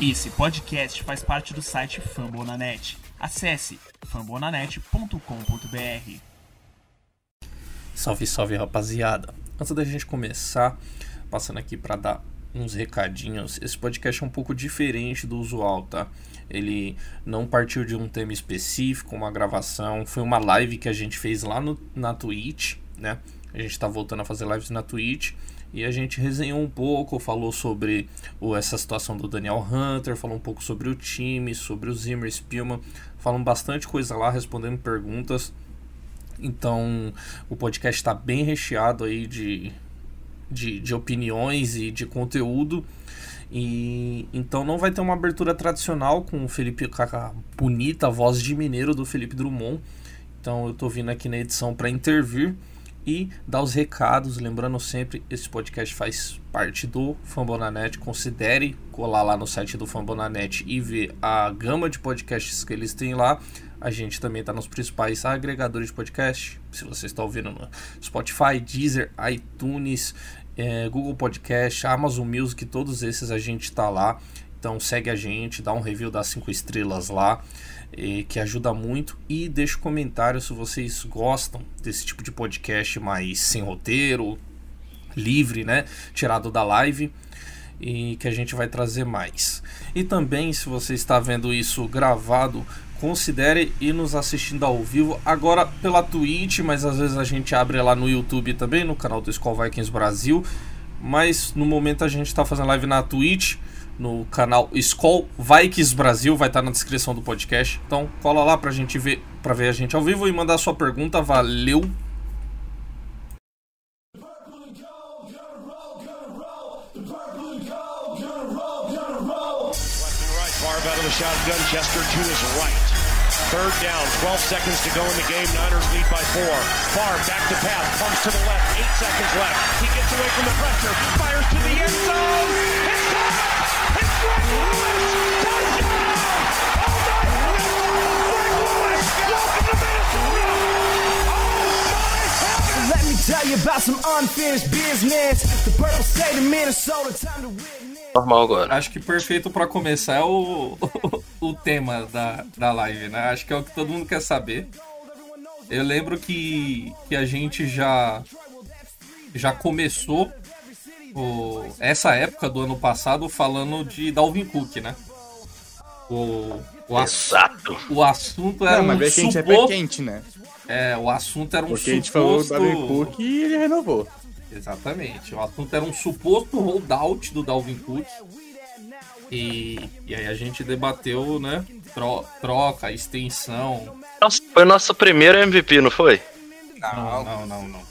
Esse podcast faz parte do site Fambonanet. Acesse fambonanet.com.br. Salve, salve rapaziada. Antes da gente começar, passando aqui para dar uns recadinhos. Esse podcast é um pouco diferente do usual, tá? Ele não partiu de um tema específico, uma gravação, foi uma live que a gente fez lá no, na Twitch, né? A gente tá voltando a fazer lives na Twitch e a gente resenhou um pouco, falou sobre o, essa situação do Daniel Hunter, falou um pouco sobre o time, sobre o Zimmer Spielman, falamos bastante coisa lá, respondendo perguntas. Então, o podcast está bem recheado aí de, de, de opiniões e de conteúdo. E então não vai ter uma abertura tradicional com o Felipe com a bonita voz de mineiro do Felipe Drummond. Então eu tô vindo aqui na edição para intervir e dar os recados. Lembrando sempre, esse podcast faz parte do Fambonanet. Considere colar lá no site do Fambonanet e ver a gama de podcasts que eles têm lá. A gente também está nos principais agregadores de podcast. Se você está ouvindo no Spotify, Deezer, iTunes, é, Google Podcast, Amazon Music, todos esses a gente está lá. Então segue a gente, dá um review das 5 estrelas lá, que ajuda muito. E deixa um comentário se vocês gostam desse tipo de podcast mais sem roteiro, livre, né? Tirado da live. E que a gente vai trazer mais. E também, se você está vendo isso gravado, considere ir nos assistindo ao vivo, agora pela Twitch, mas às vezes a gente abre lá no YouTube também, no canal do Skull Vikings Brasil. Mas no momento a gente está fazendo live na Twitch, no canal Skull Vikings Brasil, vai estar tá na descrição do podcast. Então cola lá pra gente ver, para ver a gente ao vivo e mandar sua pergunta. Valeu! shotgun. Chester to his right. Third down, 12 seconds to go in the game. Niners lead by four. Farr back to pass, to the left. Eight seconds left. He gets away from the pressure. Fires to the end zone. Normal agora. Acho que perfeito para começar é o, o tema da, da live, né? Acho que é o que todo mundo quer saber. Eu lembro que, que a gente já já começou o, essa época do ano passado falando de Dalvin Cook, né? O, o Exato. O assunto era Não, mas um suposto... é pé quente, né? É, o assunto era um Porque suposto... a gente falou do Dalvin Cook e ele renovou. Exatamente. O assunto era um suposto holdout do Dalvin Cook. E, e aí a gente debateu, né? Tro, troca, extensão. Nossa, foi nosso primeiro MVP, não foi? Não, não, não, não.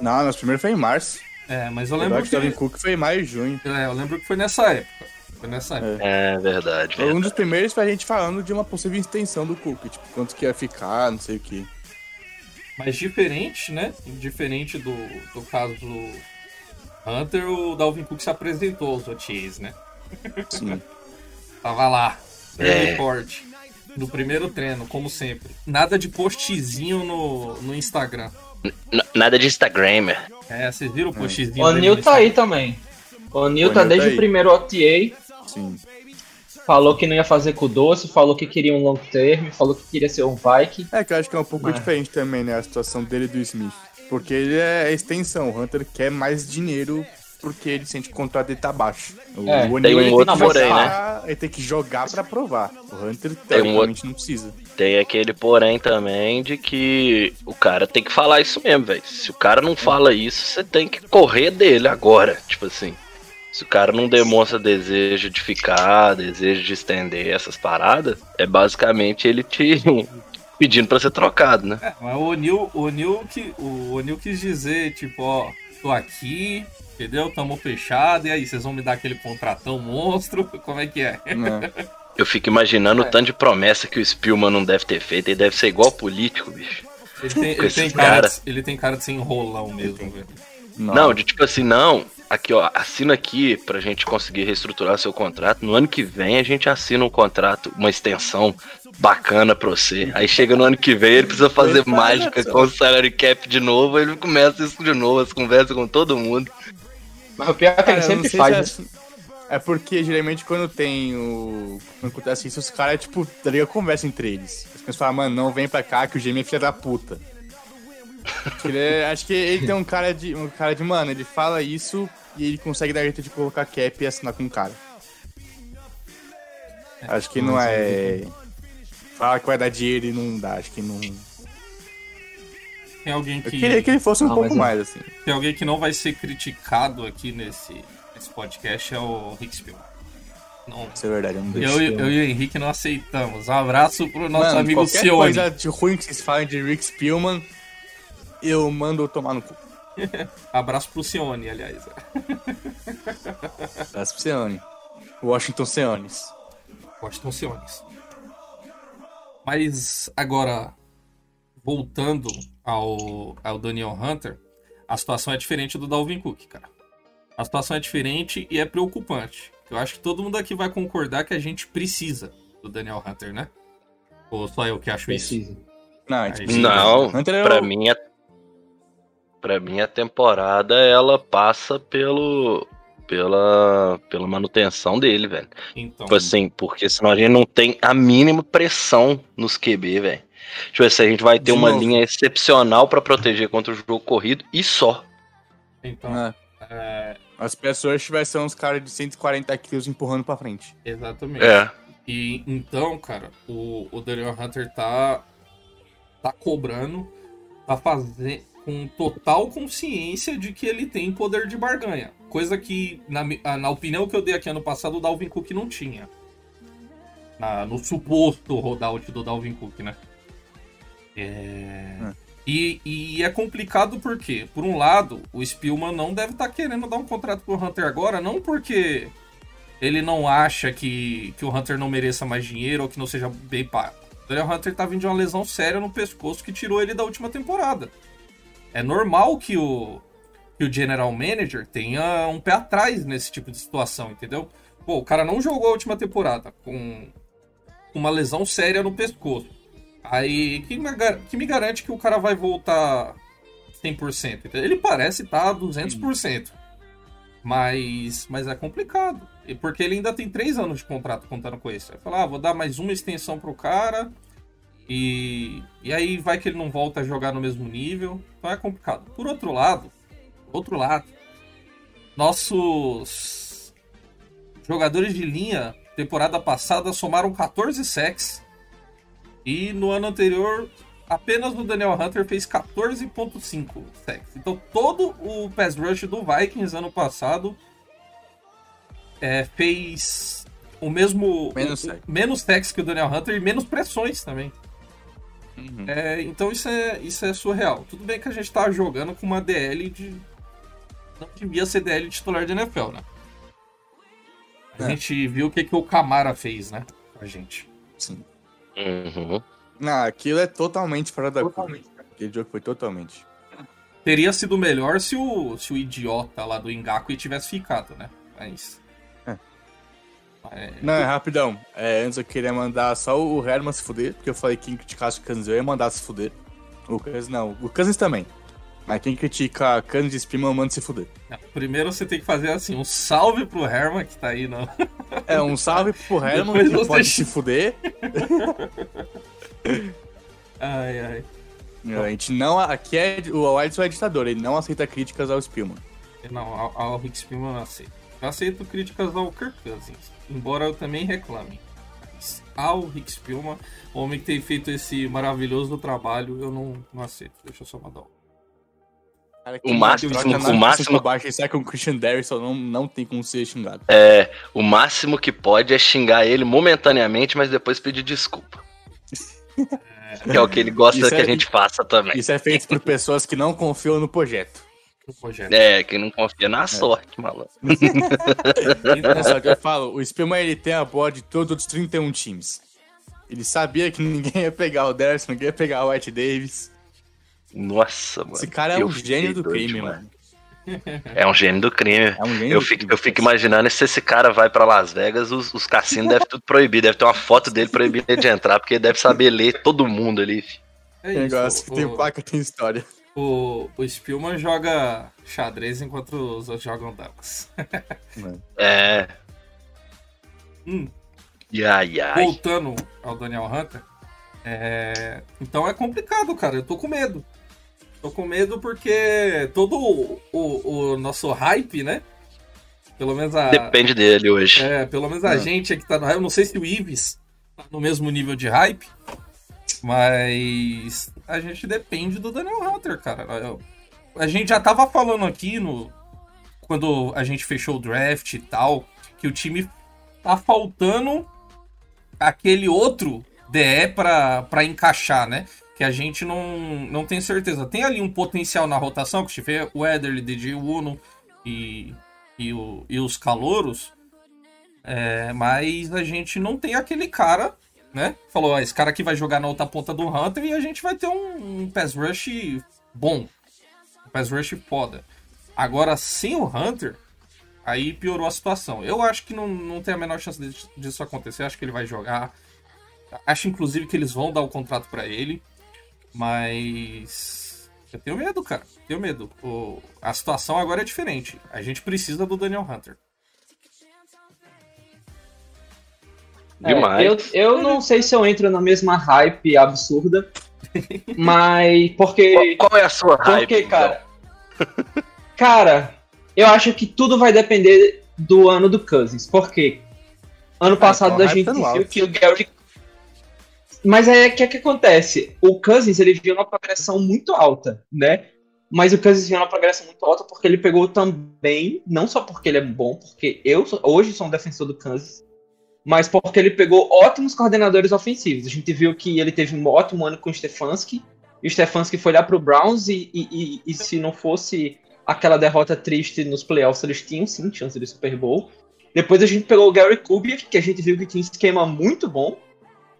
Não, nosso primeiro foi em março. É, mas eu lembro que... O Dalvin Cook foi em maio e junho. É, eu lembro que foi nessa época. Foi nessa época. É, é verdade, verdade. Um dos primeiros foi a gente falando de uma possível extensão do Cook. Tipo, quanto que ia ficar, não sei o que. Mas diferente, né? Diferente do, do caso do Hunter, o Dalvin Cook se apresentou aos OTAs, né? Sim. Tava lá, é. forte. No primeiro treino, como sempre. Nada de postzinho no, no Instagram. N nada de Instagramer. É, vocês viram o postzinho? O Nil tá aí também. O Nil tá desde tá o primeiro OTA. Sim. Falou que não ia fazer com o doce, falou que queria um long term, falou que queria ser um Viking. É que eu acho que é um pouco Mas... diferente também, né? A situação dele e do Smith. Porque ele é extensão, o Hunter quer mais dinheiro porque ele sente que o contrato dele tá baixo. O é, tem um outro porém, né? Ele tem que jogar para provar. O Hunter teoricamente um não precisa. Tem aquele porém também de que o cara tem que falar isso mesmo, velho. Se o cara não fala isso, você tem que correr dele agora, tipo assim. Se o cara não demonstra desejo de ficar, desejo de estender essas paradas, é basicamente ele te pedindo para ser trocado, né? É, mas o O'Neill, o O'Neill, o O'Neill quis dizer, tipo, ó, tô aqui, entendeu? Tamo fechado, e aí, vocês vão me dar aquele contratão monstro? Como é que é? é. Eu fico imaginando é. o tanto de promessa que o Spielman não deve ter feito, ele deve ser igual político, bicho. Ele tem, ele tem cara, cara... De, ele tem cara de ser enrolão mesmo, velho. Não. não, de tipo assim, não, aqui ó, assina aqui pra gente conseguir reestruturar seu contrato. No ano que vem a gente assina um contrato, uma extensão bacana pra você. Aí chega no ano que vem, ele precisa fazer mágica com o salary cap de novo, ele começa isso de novo, as conversas com todo mundo. Mas o pior é que ele sempre faz. Se É porque geralmente quando tem o. Quando acontece isso, os caras, tipo, tá ligado? Conversam entre eles. As pessoas falam, mano, não vem pra cá que o Jamie é filha da puta. Acho que ele, é- acho que ele tem um cara de. Um cara de, mano, ele fala isso e ele consegue dar jeito de colocar cap e assinar com o cara. Acho que não é. Fala que vai dar dinheiro e não dá, acho que não. Tem alguém Eu que, queria que ele fosse um Ah, pouco é- mais, assim. tem alguém que não vai ser criticado aqui nesse, nesse podcast é o Rick Spielman. Não, Isso é verdade, é um eu, e- eu e o Henrique não aceitamos. Um abraço pro nosso Mano, amigo qualquer Cione. coisa de ruim que vocês falem de Rick Spielman, eu mando eu tomar no cu. Abraço pro Cione, aliás. Abraço pro Seone. Washington Seones. Washington Siones. Mas agora, voltando ao, ao Daniel Hunter, a situação é diferente do Dalvin Cook, cara. A situação é diferente e é preocupante. Eu acho que todo mundo aqui vai concordar que a gente precisa do Daniel Hunter, né? Ou só eu que acho isso? Precisa. Não, a gente precisa. Não, Hunter é pra o- mim, a, pra mim a temporada ela passa pelo pela, pela manutenção dele, velho. Então, Tipo assim, porque senão a gente não tem a mínima pressão nos QB, velho. Tipo assim, a gente vai ter De uma novo. linha excepcional pra proteger contra o jogo corrido e só. então Ah, é, As pessoas vai ser uns caras de 140 quilos empurrando pra frente. exatamente. É. E então, cara, o, o Daniel Hunter tá tá cobrando, tá fazendo com total consciência de que ele tem poder de barganha, coisa que na, ah, na opinião que eu dei aqui ano passado o Dalvin Cook não tinha. Na- no suposto rollout do Dalvin Cook, né? É... Hum. E, e é complicado porque, por um lado, o Spielman não deve estar querendo dar um contrato pro Hunter agora, não porque ele não acha que, que o Hunter não mereça mais dinheiro ou que não seja bem pago. O Daniel Hunter tá vindo de uma lesão séria no pescoço que tirou ele da última temporada. É normal que o, que o General Manager tenha um pé atrás nesse tipo de situação, entendeu? Pô, o cara não jogou a última temporada com uma lesão séria no pescoço. Aí, que me, que me garante que o cara vai voltar 100%? entendeu? Ele parece estar 200%. Mas, mas é complicado. Porque ele ainda tem três anos de contrato contando com isso. Vai falar, ah, vou dar mais uma extensão pro cara. E, e aí vai que ele não volta a jogar no mesmo nível. Então é complicado. Por outro lado, outro lado, nossos jogadores de linha, temporada passada, somaram 14 sacks. E no ano anterior, apenas o Daniel Hunter fez 14.5 sacks. Então todo o pass rush do Vikings ano passado é, fez o mesmo Menos o- menos sacks que o Daniel Hunter e menos pressões também. Uhum. É, então isso é, isso é surreal. Tudo bem que a gente tá jogando com uma DL de. Não devia ser DL titular de NFL, né? A É. gente viu o que, que o Camara fez, né? A gente. Sim. Uhum. Não, aquilo é totalmente fora da curva. Aquele jogo foi totalmente. Teria sido melhor se o, se o idiota lá do Engaku tivesse ficado, né? Mas. É. É, Não, é rapidão. É, antes eu queria mandar só o Herman se fuder, porque eu falei que quem criticasse o Kansas eu ia mandar se fuder. O Kansas não, o Kansas também. Mas quem critica Kansas e Spima, manda se fuder. não, primeiro você tem que fazer assim: um salve pro Herman que tá aí no. É, um salve pro Herman, Depois que você- pode se fuder. Ai, ai. A gente não. Aqui é. O Edson é ditador, ele não aceita críticas ao Spillman. Não, ao, ao Rick Spielman eu não aceito. Eu aceito críticas ao Kirk Cousins, embora eu também reclame. Mas ao Rick Spielman, o homem que tem feito esse maravilhoso trabalho, eu não, não aceito. Deixa eu só mandar um. O máximo- o máximo- Baixo, e sai com o Christian Derrisson, não, não tem como ser xingado. É, o máximo que pode é xingar ele momentaneamente, mas depois pedir desculpa. Que é o que ele gosta Isso que é- a gente faça também. Isso é feito por pessoas que não confiam no projeto. É, que não confia na sorte, malandro. É só que eu falo, o Spillman ele tem a bola de todos os 31 times. Ele sabia que ninguém ia pegar o Derrisson, ninguém ia pegar o White Davis. Nossa, mano. Esse cara é Eu um gênio do doido crime, demais. mano. É um gênio do crime. É um gênio Eu do fico, crime. eu fico imaginando se esse cara vai pra Las Vegas, os, os cassinos devem tudo proibir, deve ter uma foto dele proibida de entrar, porque ele deve saber ler todo mundo ali. É Tem isso. negócio que tem o, placa, tem história. o, o Spielman joga xadrez enquanto os outros jogam damas. É, Hum, E ai, ai. voltando ao Daniel Hunter, é, então é complicado, cara. Eu tô com medo. Tô com medo porque todo o, o- o nosso hype, né? Pelo menos a. Depende dele hoje. É, pelo menos a Ah. gente aqui tá no hype. Eu não sei se o Ives tá no mesmo nível de hype, mas a gente depende do Daniel Hunter, cara. Eu- a gente já tava falando aqui no quando a gente fechou o draft e tal, que o time tá faltando aquele outro DE pra, pra encaixar, né? Que a gente não, não tem certeza. Tem ali um potencial na rotação, que tiver o Ederly, DJ Uno e, e, o- e os calouros, é, mas a gente não tem aquele cara, né? Falou, ó, esse cara aqui vai jogar na outra ponta do Hunter e a gente vai ter um, um pass rush bom. Um pass rush foda. Agora, sem o Hunter, aí piorou a situação. Eu acho que não, não tem a menor chance disso acontecer. Acho que ele vai jogar. Acho, inclusive, que eles vão dar o contrato pra ele. Mas. Eu tenho medo, cara. Tenho medo. O- A situação agora é diferente. A gente precisa do Daniel Hunter. É, Demais. eu, eu não sei se eu entro na mesma hype absurda, mas porque. Qual, qual é a sua hype? Porque, então? cara. cara, eu acho que tudo vai depender do ano do Cousins. Porque ano passado então a gente viu alto. que o Gary. Mas aí o que, é que acontece? O Cousins ele viu uma progressão muito alta, né? Mas o Cousins viu uma progressão muito alta porque ele pegou também, não só porque ele é bom, porque eu hoje sou um defensor do Kansas, mas porque ele pegou ótimos coordenadores ofensivos. A gente viu que ele teve um ótimo ano com o Stefanski, e o Stefanski foi lá pro Browns, e, e, e- e se não fosse aquela derrota triste nos playoffs, eles tinham sim chance de Super Bowl. Depois a gente pegou o Gary Kubiak, que a gente viu que tinha um esquema muito bom,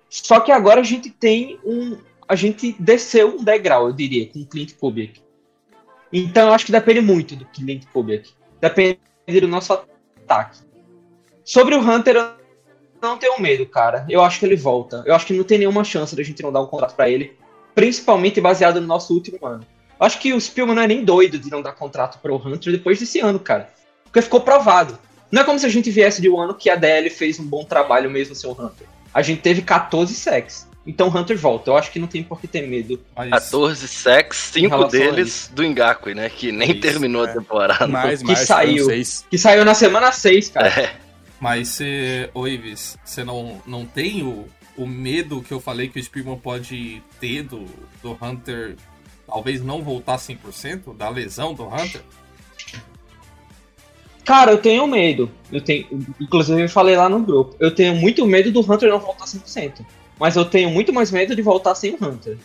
só que agora a gente tem um... A gente desceu um degrau, eu diria, com o Clint Kubiak. Então eu acho que depende muito do Clint Kubiak. Depende do nosso ataque. Sobre o Hunter, eu não tenho medo, cara. Eu acho que ele volta. Eu acho que não tem nenhuma chance da gente não dar um contrato pra ele. Principalmente baseado no nosso último ano. Eu acho que o Spielman não é nem doido de não dar contrato pro Hunter depois desse ano, cara. Porque ficou provado. Não é como se a gente viesse de um ano que a DL fez um bom trabalho mesmo sem o Hunter. A gente teve 14 sacks. Então o Hunter volta. Eu acho que não tem por que ter medo. Mas 14 sacks, Em 5 relação a deles do Ngakwe, né? Que nem Isso, terminou é. a temporada. Mais, que mais, saiu. foram seis. Que saiu na semana 6, cara. É, Mas você, ô Ives, você não, não tem o, o medo que eu falei que o Spearman pode ter do, do Hunter talvez não voltar 100%, da lesão do Hunter? Cara, eu tenho medo. Eu tenho, inclusive eu falei lá no grupo. Eu tenho muito medo do Hunter não voltar 100%. Mas eu tenho muito mais medo de voltar sem o Hunter.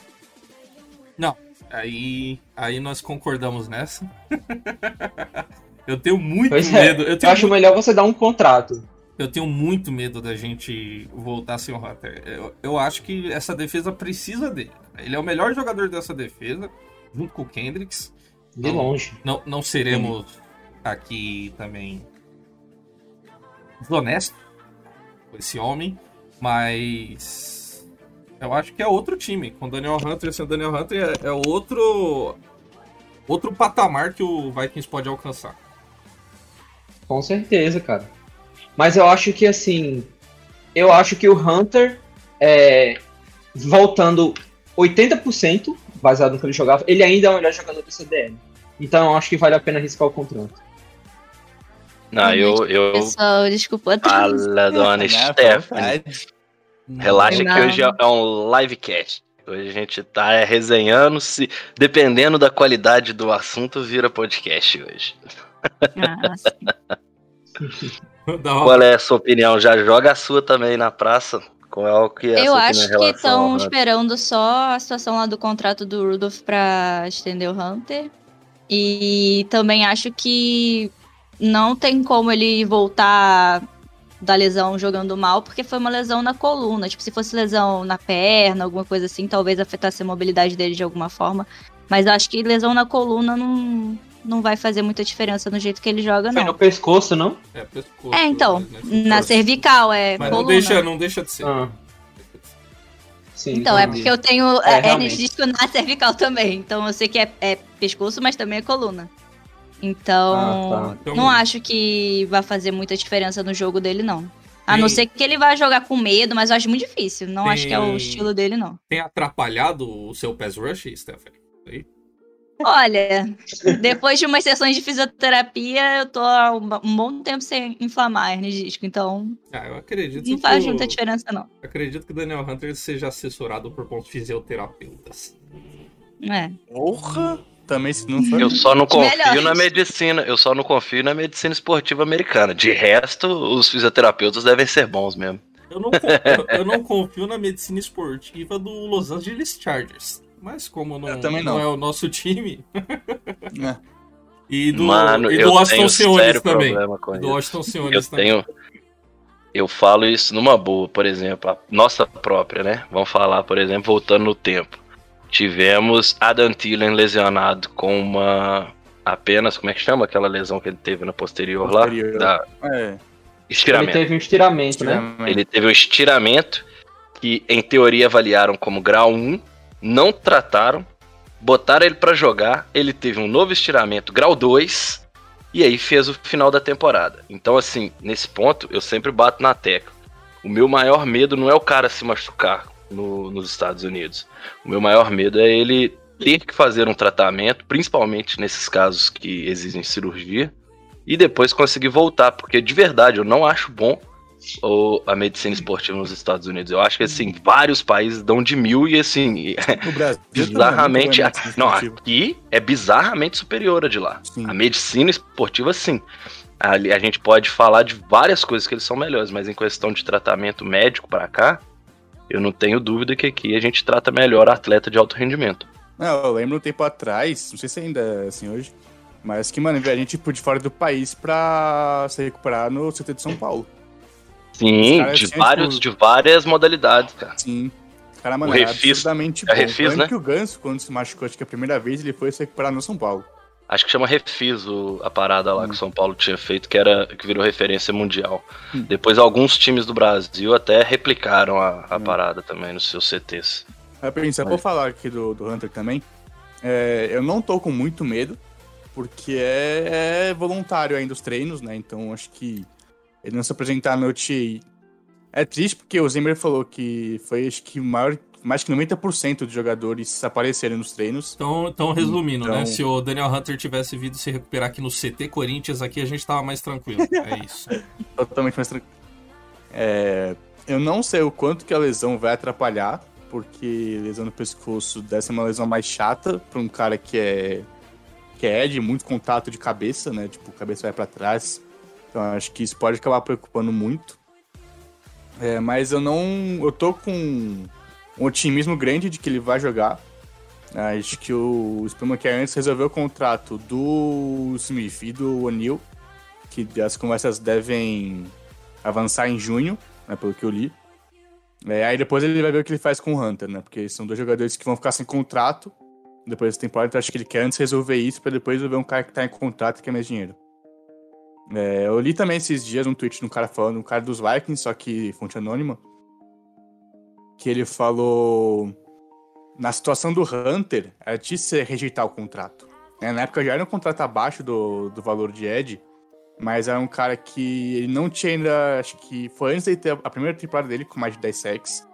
Aí, aí nós concordamos nessa. eu tenho muito Pois é. medo. Eu Eu tenho, acho mu- melhor você dar um contrato. eu tenho muito medo da gente voltar sem o Hunter. Eu, eu acho que essa defesa precisa dele. Ele é o melhor jogador dessa defesa, junto com o Kendricks. De Não. longe. Não, não seremos aqui também desonestos com esse homem, mas eu acho que é outro time. Com Daniel Hunter, o Daniel Hunter é, é outro outro patamar que o Vikings pode alcançar. Com certeza, cara. Mas eu acho que assim. Eu acho que o Hunter, é, voltando 80%, baseado no que ele jogava, ele ainda é o melhor jogador do CDM. Então eu acho que vale a pena arriscar o contrato. Não, eu. eu... Pessoal, desculpa. Fala, dona Né, Stephanie. Relaxa Não. que hoje é um livecast. Hoje a gente tá é, resenhando, se dependendo da qualidade do assunto, vira podcast hoje. Ah, sim. Qual é a sua opinião? Já joga a sua também na praça? Qual é o que é a Eu sua acho que estão esperando só a situação lá do contrato do Rudolph pra estender o Hunter. E também acho que não tem como ele voltar da lesão jogando mal, porque foi uma lesão na coluna. Tipo, se fosse lesão na perna, alguma coisa assim, talvez afetasse a mobilidade dele de alguma forma. Mas acho que lesão na coluna não, não vai fazer muita diferença no jeito que ele joga, Foi não. no pescoço, não? É, pescoço, É, então, né, na cervical, é Mas não coluna. deixa, não deixa de ser. Ah. Sim, Então, é entendi. porque eu tenho É, é, hernia disco na cervical também. Então eu sei que é, é pescoço, mas também é coluna. Então, Ah, tá. Então- não acho que vai fazer muita diferença no jogo dele, não. A não Tem- ser que ele vá jogar com medo, mas eu acho muito difícil. Não acho que é o Tem- estilo dele, não. Tem atrapalhado o seu pass rush, Stephanie? Olha, depois de umas sessões de fisioterapia, eu tô há um bom tempo sem inflamar a hernia disco, então Ah, eu acredito não que faz o- muita diferença, não. acredito que o Daniel Hunter seja assessorado por bons fisioterapeutas. É. Porra! Também se não for. Eu só não confio Melhores. na medicina, eu só não confio na medicina esportiva americana. De resto, os fisioterapeutas devem ser bons mesmo. Eu não, con- eu- não confio na medicina esportiva do Los Angeles Chargers. Mas como não, não não. é o nosso time. É. E do, Mano, e do eu Washington Senhores também. Do. Washington Senhores Eu também. tenho. Eu falo isso numa boa, por exemplo, a nossa própria, né? Vamos falar, por exemplo, voltando no tempo. Tivemos Adam Thielen lesionado com uma. Apenas, como é que chama aquela lesão que ele teve na posterior, Posterior. lá? Da É, Ele estiramento. teve um estiramento, né? estiramento. Ele teve um estiramento que, em teoria, avaliaram como grau 1, não trataram, botaram ele pra jogar, ele teve um novo estiramento, grau 2, e aí fez o final da temporada. Então, assim, nesse ponto, eu sempre bato na tecla. O meu maior medo não é o cara se machucar no- nos Estados Unidos. O meu maior medo é ele ter que fazer um tratamento, principalmente nesses casos que exigem cirurgia, e depois conseguir voltar, porque de verdade eu não acho bom o- a medicina esportiva nos Estados Unidos. Eu acho que assim, vários países dão de mil e assim, No Brasil. bizarramente. é Não, aqui é bizarramente superior a de lá. Sim. A medicina esportiva, sim. Ali a gente pode falar de várias coisas que eles são melhores, mas em questão de tratamento médico pra cá, eu não tenho dúvida que aqui a gente trata melhor atleta de alto rendimento. Não, eu lembro um tempo atrás, não sei se ainda é assim hoje, mas que, mano, a gente tipo de fora do país pra se recuperar no CT de São Paulo. Sim, Os caras de, tinham, vários, tipo, de várias modalidades, cara. Sim. Cara, mano, O é Refis- absurdamente é bom. Refis, né? que o Ganso, quando se machucou, acho que a primeira vez, ele foi se recuperar no São Paulo. Acho que chama Refis o- a parada lá Hum. que o São Paulo tinha feito, que era que virou referência mundial. Hum. Depois alguns times do Brasil até replicaram a, a Hum. parada também nos seus CTs. Só pra eu falar aqui do, do Hunter também, é, eu não tô com muito medo, porque é, é voluntário ainda os treinos, né? Então acho que ele não se apresentar no TI. É triste porque o Zimmer falou que foi, acho que, maior, mais que 90% dos jogadores apareceram nos treinos. Então, então resumindo, né? Então- Se o Daniel Hunter tivesse vindo se recuperar aqui no CT Corinthians, aqui a gente tava mais tranquilo. É isso. Totalmente mais tranquilo. É, eu não sei o quanto que a lesão vai atrapalhar, porque lesão no pescoço deve ser uma lesão mais chata pra um cara que é que é de muito contato de cabeça, né? Tipo, cabeça vai pra trás. Então acho que isso pode acabar preocupando muito. É, mas eu não. Eu tô com um otimismo grande de que ele vai jogar. Acho que o Spillman que antes resolveu o contrato do Smith e do O'Neal, que as conversas devem avançar em junho, né, pelo que eu li. É, aí depois ele vai ver o que ele faz com o Hunter, né? Porque são dois jogadores que vão ficar sem contrato depois da temporada, então acho que ele quer antes resolver isso pra depois ver um cara que tá em contrato e quer mais dinheiro. É, eu li também esses dias um tweet de um cara falando, um cara dos Vikings, só que fonte anônima, que ele falou na situação do Hunter, era difícil rejeitar o contrato. né? Na época já era um contrato abaixo do, do valor de Ed, mas era um cara que ele não tinha ainda. Acho que foi antes de ter a primeira temporada dele com mais de 10 sacks.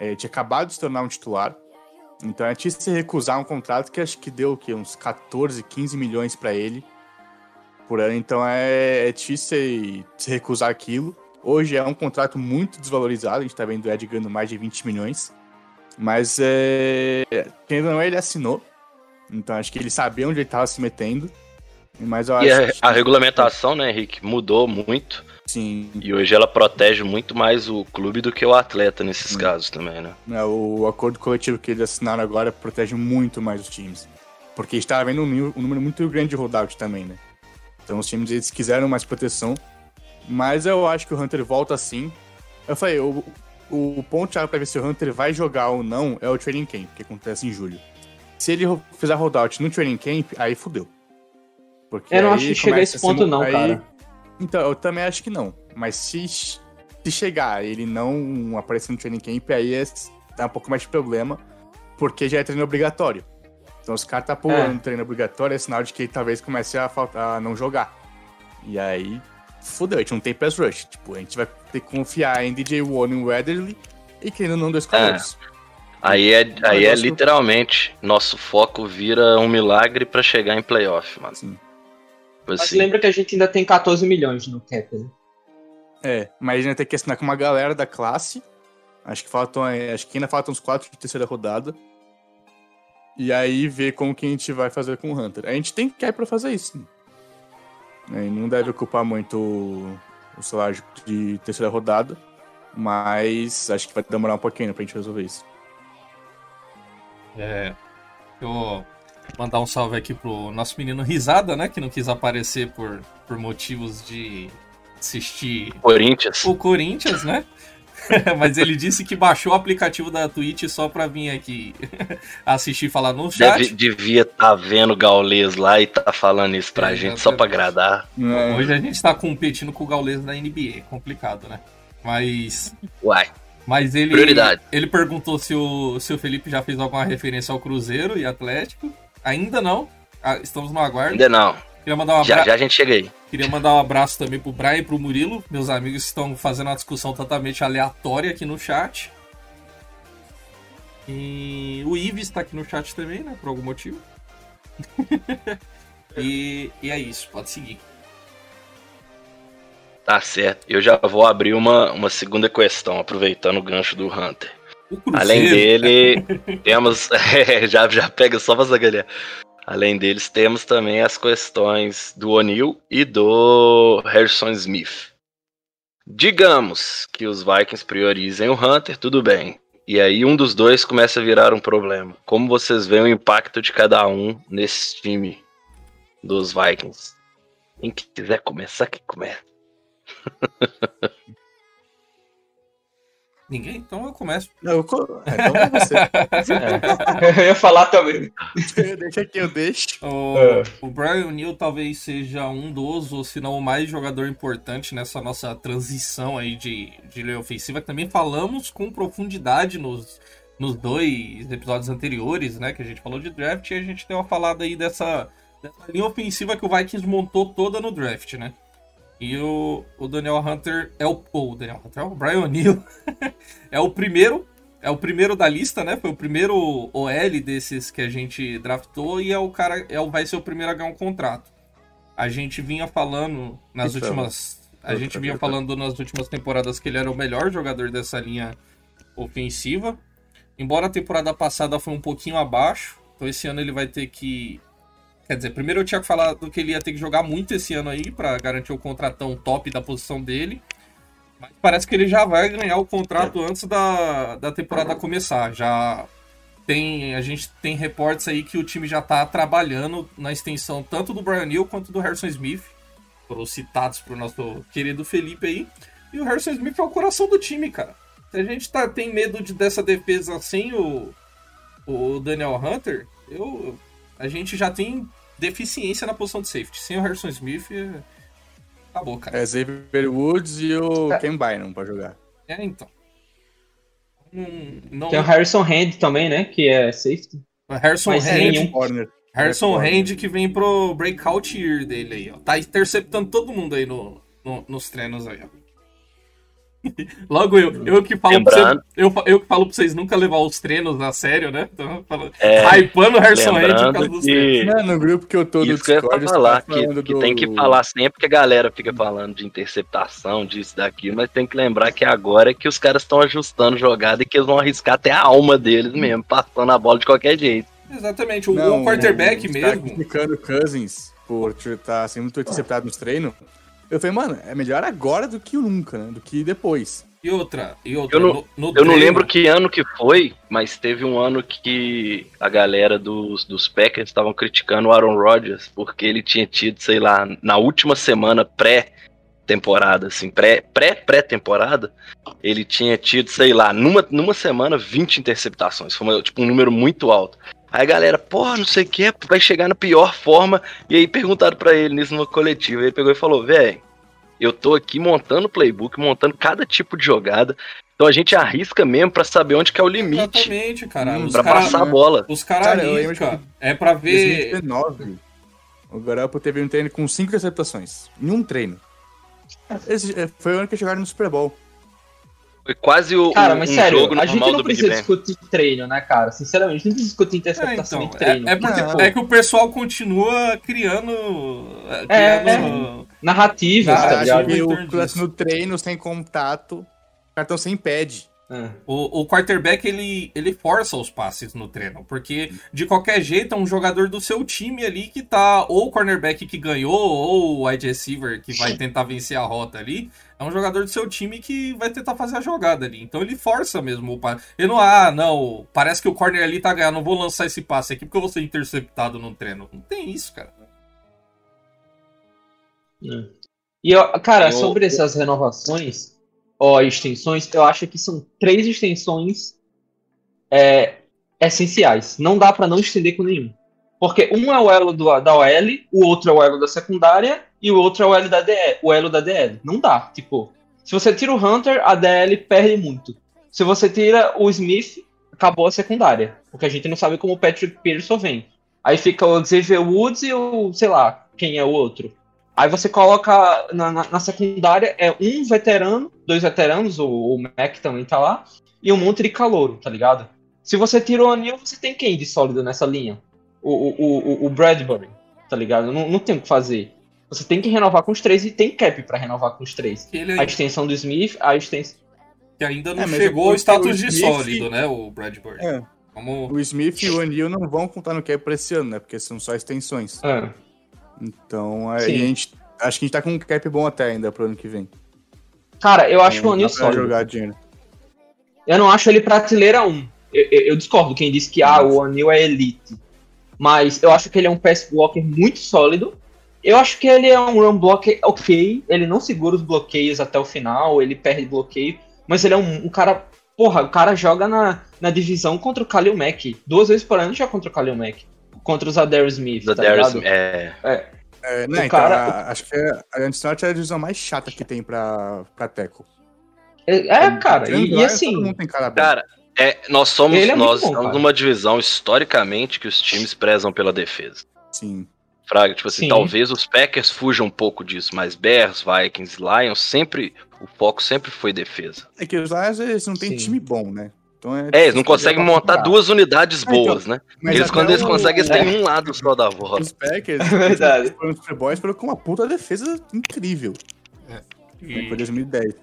É, ele tinha acabado de se tornar um titular. Então é difícil se recusar um contrato que acho que deu o quê? uns 14, 15 milhões pra ele por ano. Então é, é difícil se recusar aquilo. Hoje é um contrato muito desvalorizado. A gente tá vendo o Ed ganhando mais de 20 milhões. Mas é. Querendo ou não, ele assinou. Então acho que ele sabia onde ele tava se metendo. Mas eu E acho a, que a regulamentação, né, Henrique, mudou muito. sim. E hoje ela protege muito mais o clube do que o atleta nesses Hum. casos também, né? né, o acordo coletivo que eles assinaram agora protege muito mais os times. Porque está havendo um, nu- um número muito grande de holdout também, né? Então os times eles quiseram mais proteção. Mas eu acho que o Hunter volta sim. Eu falei, o, o ponto chave pra ver se o Hunter vai jogar ou não é o training camp, que acontece em julho. Se ele fizer holdout no training camp, aí fudeu. Porque Eu não acho que chega a esse ponto, não, aí- cara. Então, eu também acho que não. Mas se, se chegar ele não aparecer no training camp, aí é, dá um pouco mais de problema, porque já é treino obrigatório. Então, os caras tá pulando É. treino obrigatório, é sinal de que ele talvez comece a, faltar, a não jogar. E aí, fodeu, a gente não tem pass rush. Tipo, a gente vai ter que confiar em DJ One e Weatherly e querendo não dois calores. Aí é, aí é negócio- literalmente, nosso foco vira um milagre pra chegar em playoff, mano. Sim. Tipo Mas assim, lembra que a gente ainda tem 14 milhões no cap, né? É, mas a gente vai ter que assinar com uma galera da classe. Acho que faltam. é, Acho que ainda faltam uns quatro de terceira rodada. E aí ver como que a gente vai fazer com o Hunter. A gente tem cap pra fazer isso. né? E não deve ocupar muito o, o salário de terceira rodada. Mas acho que vai demorar um pouquinho pra gente resolver isso. É. Eu vou mandar um salve aqui pro nosso menino Risada, né? Que não quis aparecer por, por motivos de assistir Corinthians. o Corinthians, né? Mas ele disse que baixou o aplicativo da Twitch só pra vir aqui assistir e falar no chat. Deve, devia tá vendo o Gaules lá e tá falando isso pra É, gente só pra agradar. É, Hoje a gente tá competindo com o Gaules da NBA, é complicado, né? Mas, Uai, mas ele, Prioridade. ele perguntou se o, se o Felipe já fez alguma referência ao Cruzeiro e Atlético. Ainda não. Ah, Estamos no aguardo. ainda não. Queria mandar um Já abraço. já a gente chega aí. Queria mandar um abraço também pro Brian e pro Murilo, meus amigos estão fazendo uma discussão totalmente aleatória aqui no chat. E o Ives tá aqui no chat também, né? Por algum motivo. e, e é isso, pode seguir. Tá certo. Eu já vou abrir uma, uma segunda questão, aproveitando o gancho do Hunter. Além dele, temos. é, já, já pega só pra sacanear. Além deles, temos também as questões do O'Neill e do Harrison Smith. Digamos que os Vikings priorizem o Hunter, tudo bem. E aí um dos dois começa a virar um problema. Como vocês veem o impacto de cada um nesse time dos Vikings? Quem quiser começar, que comece. Ninguém? Então eu começo. Não, eu co- é, então é você. Eu ia falar também. Deixa aqui, eu deixo. O, É. o Brian O'Neill talvez seja um dos, ou se não o mais jogador importante nessa nossa transição aí de, de linha ofensiva. que Também falamos com profundidade nos, nos dois episódios anteriores, né? Que a gente falou de draft e a gente deu uma falada aí dessa, dessa linha ofensiva que o Vikings montou toda no draft, né? E o, o Daniel Hunter é o. O Daniel Hunter, é o Brian O'Neill é o primeiro é o primeiro da lista, né? Foi o primeiro OL desses que a gente draftou e é o cara, é o, vai ser o primeiro a ganhar um contrato. A gente vinha falando nas Isso é últimas, a outra gente vinha falando nas últimas temporadas que ele era o melhor jogador dessa linha ofensiva. Embora a temporada passada foi um pouquinho abaixo, então esse ano ele vai ter que Quer dizer, primeiro eu tinha que falar do que ele ia ter que jogar muito esse ano aí pra garantir o contratão top da posição dele. Mas parece que ele já vai ganhar o contrato antes da, da temporada começar. Já tem. A gente tem reportes aí que o time já tá trabalhando na extensão tanto do Brian Neal quanto do Harrison Smith. Foram citados pro nosso querido Felipe aí. E o Harrison Smith é o coração do time, cara. Se a gente tá, tem medo de, dessa defesa sem o, o Daniel Hunter, eu, a gente já tem deficiência na posição de safety. Sem o Harrison Smith, é... acabou, cara. É Xavier Woods e o Ken Bynum pra jogar. É, então. Hum, não, Tem o Harrison Hand também, né? Que é safety. Harrison mas Hand. Harrison É, Hand que vem pro breakout year dele aí, ó. Tá interceptando todo mundo aí no, no- nos treinos aí, ó. Logo eu, eu que falo pra eu, eu que falo pra vocês nunca levar os treinos a sério, né? Então, falo, É, hypando o Harrison Hand por causa dos treinos. que. Não, no grupo que eu tô do eu ia Discord, falar, tá que, falando que do- tem que falar sempre que a galera fica falando de interceptação, disso, daquilo, mas tem que lembrar que agora é que os caras estão ajustando jogada e que eles vão arriscar até a alma deles mesmo, passando a bola de qualquer jeito. Exatamente, o, Não, o quarterback caras mesmo. criticando o Cousins por estar sendo muito interceptado nos treinos. Eu falei, mano, é melhor agora do que nunca, né? Do que depois. E outra, e outra. Eu não- no, no Eu não lembro que ano que foi, mas teve um ano que a galera dos, dos Packers estavam criticando o Aaron Rodgers porque ele tinha tido, sei lá, na última semana pré-temporada, assim, pré- pré-pré-temporada, ele tinha tido, sei lá, numa, numa semana 20 interceptações. Foi uma- tipo um número muito alto. Aí a galera, porra, não sei o que, vai chegar na pior forma. E aí perguntaram pra ele nisso numa coletiva. Ele pegou e falou, velho, eu tô aqui montando o playbook, montando cada tipo de jogada. Então a gente arrisca mesmo pra saber onde que é o limite. Exatamente, cara. Hum, Pra caras passar a bola. os cara Cara, eu lembro arrisca. que- É pra ver. 2019, o Garoppolo teve um treino com cinco interceptações. Em um treino. Esse, é, foi o ano que chegaram no Super Bowl. Foi quase o, Cara, mas um sério, jogo a gente não precisa discutir treino, né, cara? Sinceramente, não precisa discutir É, interceptação então, e treino. é, é porque- Não, é que o pessoal continua criando. É, criando Narrativas, Ah, tá Acho ligado? o no treino, sem contato, cartão sem pad. É. O, o quarterback ele, ele força os passes no treino, porque de qualquer jeito é um jogador do seu time ali que tá, ou o cornerback que ganhou, ou o wide receiver que vai tentar vencer a rota ali, é um jogador do seu time que vai tentar fazer a jogada ali. Então ele força mesmo o passe. Ele não, ah, não, parece que o corner ali tá ganhando, não vou lançar esse passe aqui porque eu vou ser interceptado no treino. Não tem isso, cara. E, eu, cara, o- sobre essas renovações, ó, extensões, eu acho que são três extensões é, essenciais. Não dá pra não estender com nenhum. Porque um é o elo do- da OL, o outro é o elo da secundária e o outro é o elo da DL. O elo da DL. Não dá. Tipo, se você tira o Hunter, a DL perde muito. Se você tira o Smith, acabou a secundária. Porque a gente não sabe como o Patrick Pearson vem. Aí fica o Xavier Woods e o, sei lá, quem é o outro. Aí você coloca na, na, na secundária, é um veterano, dois veteranos, o, o Mac também tá lá, e um monte de calouro, tá ligado? Se você tira o Anil, você tem quem de sólido nessa linha? O, o, o, o Bradbury, tá ligado? Não, não tem o que fazer. Você tem que renovar com os três e tem cap pra renovar com os três. Ele A extensão do Smith, a extensão. que ainda não É, chegou ao status o de Smith- sólido, né, o Bradbury. É. Como... O Smith e o Anil não vão contar no cap pra esse ano, né? Porque são só extensões. Ah, Então, aí Sim. a gente. Acho que a gente tá com um cap bom até ainda pro ano que vem. Cara, eu acho o Então, Anil sólido. jogar dinheiro. Eu não acho ele prateleira 1. Eu, eu- eu discordo quem disse que ah, o Anil é elite. Mas eu acho que ele é um pass blocker muito sólido. Eu acho que ele é um run blocker ok. Ele não segura os bloqueios até o final, ele perde bloqueio. Mas ele é um, um cara. Porra, o cara joga na, na divisão contra o Kalil Mack. Duas vezes por ano já contra o Kalil Mack. Contra os Adair Smith. Tá ligado? é, É, O né, então, cara- a- acho que a, a é a divisão mais chata que tem pra, pra Teco. É, é, cara, e, e assim. Todo mundo tem cara. Cara, é, nós somos, é nós bom, estamos cara. numa divisão historicamente que os times prezam pela defesa. Sim. Fraga, tipo assim, Sim. talvez os Packers fujam um pouco disso, mas Bears, Vikings, Lions, sempre, o foco sempre foi defesa. É que os Lions eles não têm Sim. time bom, né? Então É, eles não conseguem montar duas unidades Ah, então, boas, né? Mas Eles, quando eles o- conseguem, eles é. têm um lado só da voz. Os Packers, Verdade. eles foram nos Super Bowl, foram com uma puta defesa incrível. E- Foi 2010.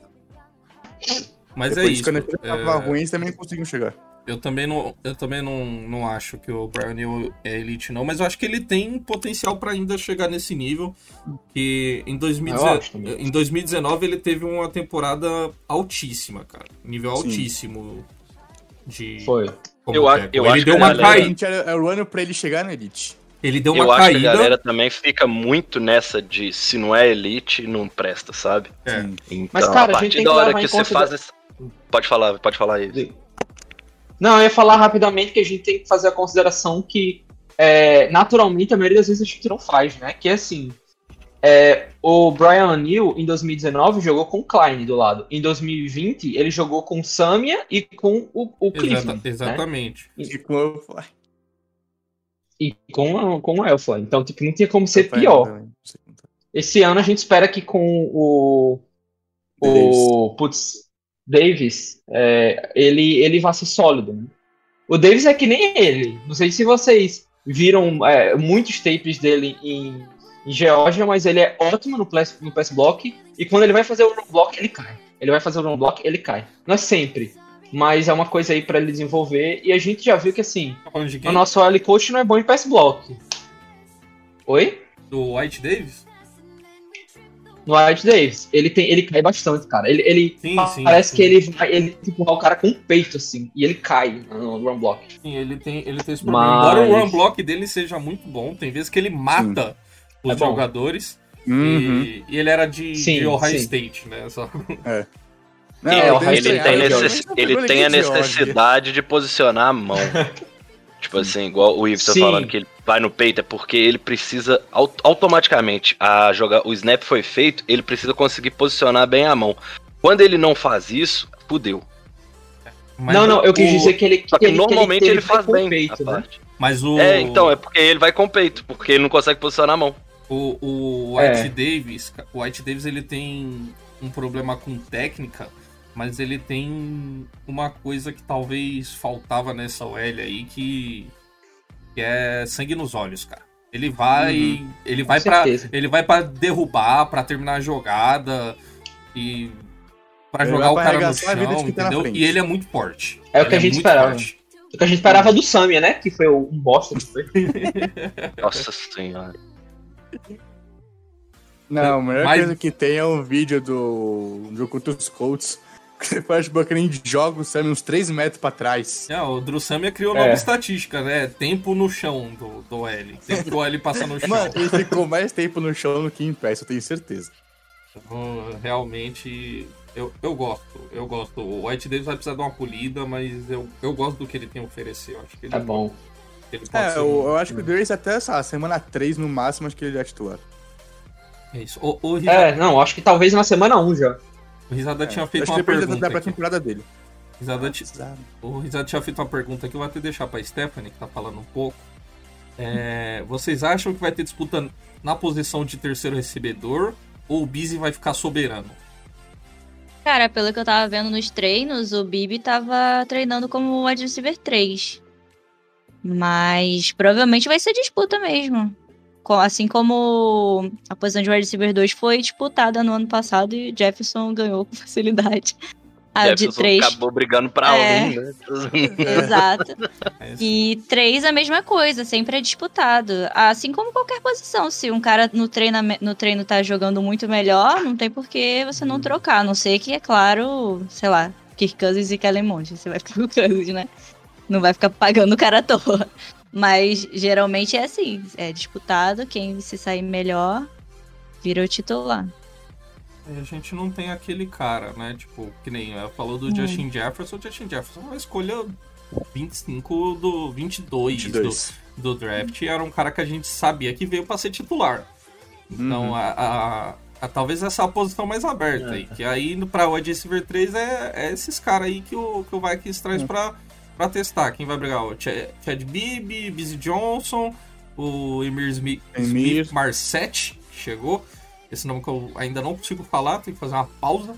Mas Depois é isso. quando a defesa tava é, ruim, eles também conseguiam chegar. Eu também, não, eu também não, não acho que o Brian Hill é elite, não, mas eu acho que ele tem potencial pra ainda chegar nesse nível. Que em, Eu 2019, acho também. em 2019 ele teve uma temporada altíssima, cara. Nível Sim. altíssimo. De, Foi. como Eu a- tackle. eu ele acho deu que a uma galera- caída. Era, o ano pra ele chegar na Elite. Ele deu uma Eu acho que caída. a galera também fica muito nessa de se não é elite, não presta, sabe? É. Então, Mas, cara, a a gente partir tem da hora que você considera- faz esse... Pode falar, pode falar aí. Não, eu ia falar rapidamente que a gente tem que fazer a consideração que, é, naturalmente, a maioria das vezes a gente não faz, né? Que é assim, é, o Brian O'Neill, em 2019, jogou com o Klein do lado. Em 2020, ele jogou com o Samia e com o, o Exata- Cleveland, né? exatamente. E com E com, com o Elfa. Então, tipo, não tinha como ser Rafael pior. também, contar. Esse ano a gente espera que com o. O. Putz, Davis, é, ele, ele vá ser sólido. Né? O Davis é que nem ele. Não sei se vocês viram é, muitos tapes dele em, em Geórgia, mas ele é ótimo no pass, no pass block. E quando ele vai fazer o run block, ele cai. Ele vai fazer o run block, ele cai. Não é sempre. Mas é uma coisa aí pra ele desenvolver. E a gente já viu que assim, Tá o nosso OL coach não é bom em pass block. Oi? Do White Davis? No White Davis. Ele, tem, ele cai bastante, cara. Ele, ele Sim, sim, parece sim. que ele vai ele tipo, empurrar o cara com o peito, assim. E ele cai no run block. Sim, ele tem, ele tem esse problema. Mas- Embora o run block dele seja muito bom, tem vezes que ele mata os É jogadores. Uhum. E, e ele era de, Sim, de Ohio sim. State, né? Só... Não, É, eu o tenho Raíssa Ele é tem, necess- ele tem a necessidade de posicionar a mão. tipo assim, igual o Ives tá falando que ele vai no peito, é porque ele precisa au- automaticamente, a jogar, o snap foi feito, ele precisa conseguir posicionar bem a mão. Quando ele não faz isso, fudeu. Mas não, não, eu quis o- dizer que ele. Só que ele- normalmente ele, vai faz com o bem peito, a né? parte. Mas o. É, então, é porque ele vai com o peito, porque ele não consegue posicionar a mão. O, o White É. Davis, o White Davis ele tem um problema com técnica, mas ele tem uma coisa que talvez faltava nessa OL aí que, que é sangue nos olhos, cara. Ele vai, ele vai para ele vai para derrubar, pra terminar a jogada e pra Ele jogar o cara no chão, tá entendeu? E ele é muito forte. É o que Ele a gente muito esperava. forte. O que a gente esperava do Samia, né? Que foi um bosta que foi. Nossa senhora. Não, a melhor Mas- coisa que tem é um vídeo do os Colts. Você faz Buccaneer joga o Sam uns 3 metros pra trás. É, o Drew Samia criou É. nova estatística, né? Tempo no chão do, do L. Tempo que o L passa no chão. Mano, ele ficou mais tempo no chão do que em pé, isso eu tenho certeza. Então, realmente, eu, eu gosto. Eu gosto. O White Davis vai precisar de uma polida, mas eu, eu gosto do que ele tem a oferecer. Eu acho que ele, Tá bom. ele pode É, ser eu, um- eu acho que o Davis até essa semana 3 no máximo, acho que ele já titular. É isso. O, o, É, não, acho que talvez na semana 1 já. O Risada tinha feito acho uma da, pergunta. da aqui. pré-temporada dele. Risada, ti- o Risada tinha feito uma pergunta que eu vou até deixar pra Stephanie, que tá falando um pouco. É, vocês acham que vai ter disputa na posição de terceiro recebedor ou o Busy vai ficar soberano? Cara, pelo que eu tava vendo nos treinos, o Bibi tava treinando como wide receiver 3. Mas provavelmente vai ser disputa mesmo. Assim como a posição de wide receiver 2 foi disputada no ano passado e Jefferson ganhou com facilidade. A de Jefferson 3. acabou brigando pra É. um, né? Exato. É. E três a mesma coisa, sempre é disputado. Assim como qualquer posição. Se um cara no, no treino tá jogando muito melhor, não tem por que você não trocar. A não ser que, é claro, sei lá, Kirk Cousins e Kellen. Você vai ficar com o Cousins, né? Não vai ficar pagando o cara à toa. Mas geralmente é assim: é disputado, quem se sair melhor vira o titular. A gente não tem aquele cara, né? Tipo, que nem ela falou do Hum. Justin Jefferson. O Justin Jefferson é uma escolha 25 do 22, 22. Do, do draft. E era um cara que a gente sabia que veio pra ser titular. Então, Uhum. a, a- a- talvez essa é a posição mais aberta aí. Que aí, no- pra wide receiver 3, é, é esses caras aí que o, que o Vikings traz pra, pra testar. Quem vai brigar? O Ch- Chad Bibb, Busy Johnson, o Emir Smith, Emir. Smith Marset, que chegou. Esse nome que eu ainda não consigo falar, tem que fazer uma pausa.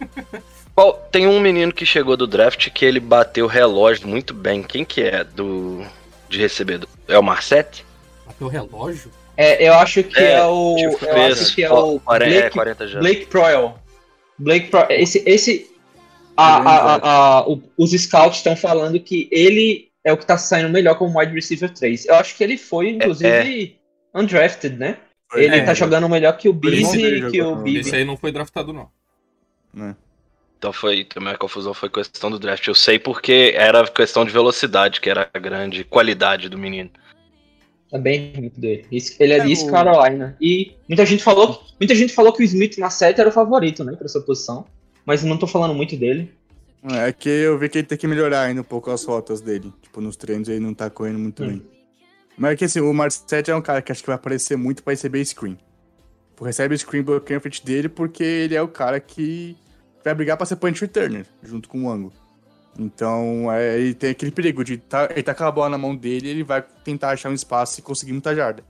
Qual- tem um menino que chegou do draft que ele bateu o relógio muito bem. Quem que é do de recebedor? É o Marset? Bateu o relógio. É, eu acho que é, É, o. Tipo, eu acho que é o 40, é, Blake, 40 já. Blake Proel. Blake Proel. Esse. esse a- a- a- a- o- os scouts estão falando que ele é o que tá saindo melhor como wide receiver 3. Eu acho que ele foi, inclusive, undrafted, né? Ele É. tá jogando melhor que o e que o Bibi. Esse aí não foi draftado, não. Né? Então foi também a confusão foi questão do draft. Eu sei porque era questão de velocidade, que era a grande qualidade do menino. Tá bem muito dele. Ele é É, de East o- Carolina. E muita gente falou, muita gente falou que o Smith na 7 era o favorito, né, pra essa posição. Mas não tô falando muito dele. É que eu vi que ele tem que melhorar ainda um pouco as rotas dele. Tipo, nos treinos ele não tá correndo muito Hum. bem. Mas é que assim, o Marset é um cara que acho que vai aparecer muito pra receber screen. Recebe screen bloqueio na frente dele porque ele é o cara que vai brigar pra ser punch returner, junto com o Ango. Então, é, ele tem aquele perigo de tá, ele tá com a bola na mão dele ele vai tentar achar um espaço e conseguir muita jarda.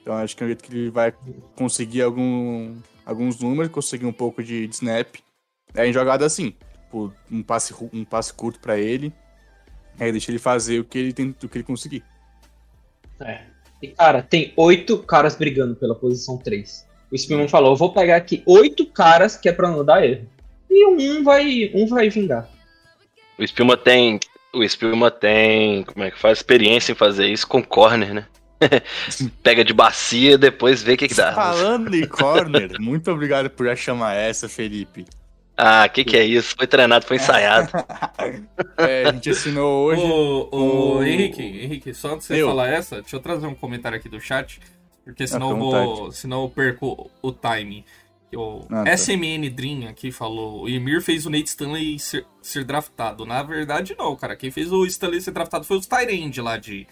Então, acho que é o jeito que ele vai conseguir algum, alguns números, conseguir um pouco de, de snap. É em jogada assim, tipo, um passe, um passe curto pra ele, aí deixa ele fazer o que ele tem, o que ele conseguir. É. E, cara, tem oito caras brigando pela posição 3. O Spillman falou, eu vou pegar aqui oito caras que é pra não dar erro. E um vai, um vai vingar. O Spilma tem. O Spilma tem. Como é que faz? Experiência em fazer isso com corner, né? Pega de bacia, depois vê o que, que dá. Falando em corner, muito obrigado por já chamar essa, Felipe. Ah, o que, que é isso? Foi treinado, foi ensaiado. É, a gente assinou hoje. Ô, ô, o- Henrique, Henrique, só antes de você Eu. falar essa, deixa eu trazer um comentário aqui do chat, porque senão, fica eu, vou, senão eu perco o timing. O Ah, tá. SMN Dream aqui falou: o Emir fez o Nate Stanley ser, ser draftado. Na verdade, não, cara. Quem fez o Stanley ser draftado foi os Tyrande lá de,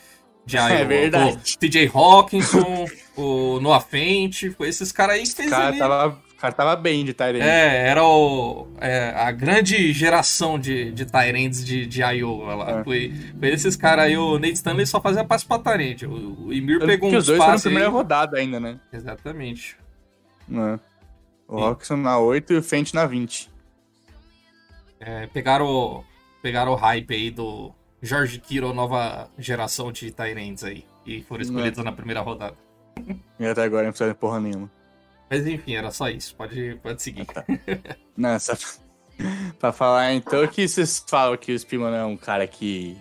de Iowa. É verdade. O TJ Hawkinson, o Noah Fent, foi esses caras aí que O fez cara ele. tava cara tava bem de Tyrande. É, era o, é, a grande geração de, de Tyrands de, de Iowa lá. É. Foi, foi esses caras aí, o Nate Stanley só fazia passe pra Tyrande. O, o Emir pegou uns os dois foram na primeira rodada ainda, né? Exatamente. É. O. Roxon na 8 e o Fent na 20. É, pegaram, o- pegaram o hype aí do George Kittle, nova geração de Tyrands aí. E foram escolhidos na primeira rodada. E até agora não precisa de porra nenhuma. Mas enfim, era só isso. Pode, pode seguir. Não, só pra falar então que vocês falam que o Spielman é um cara que.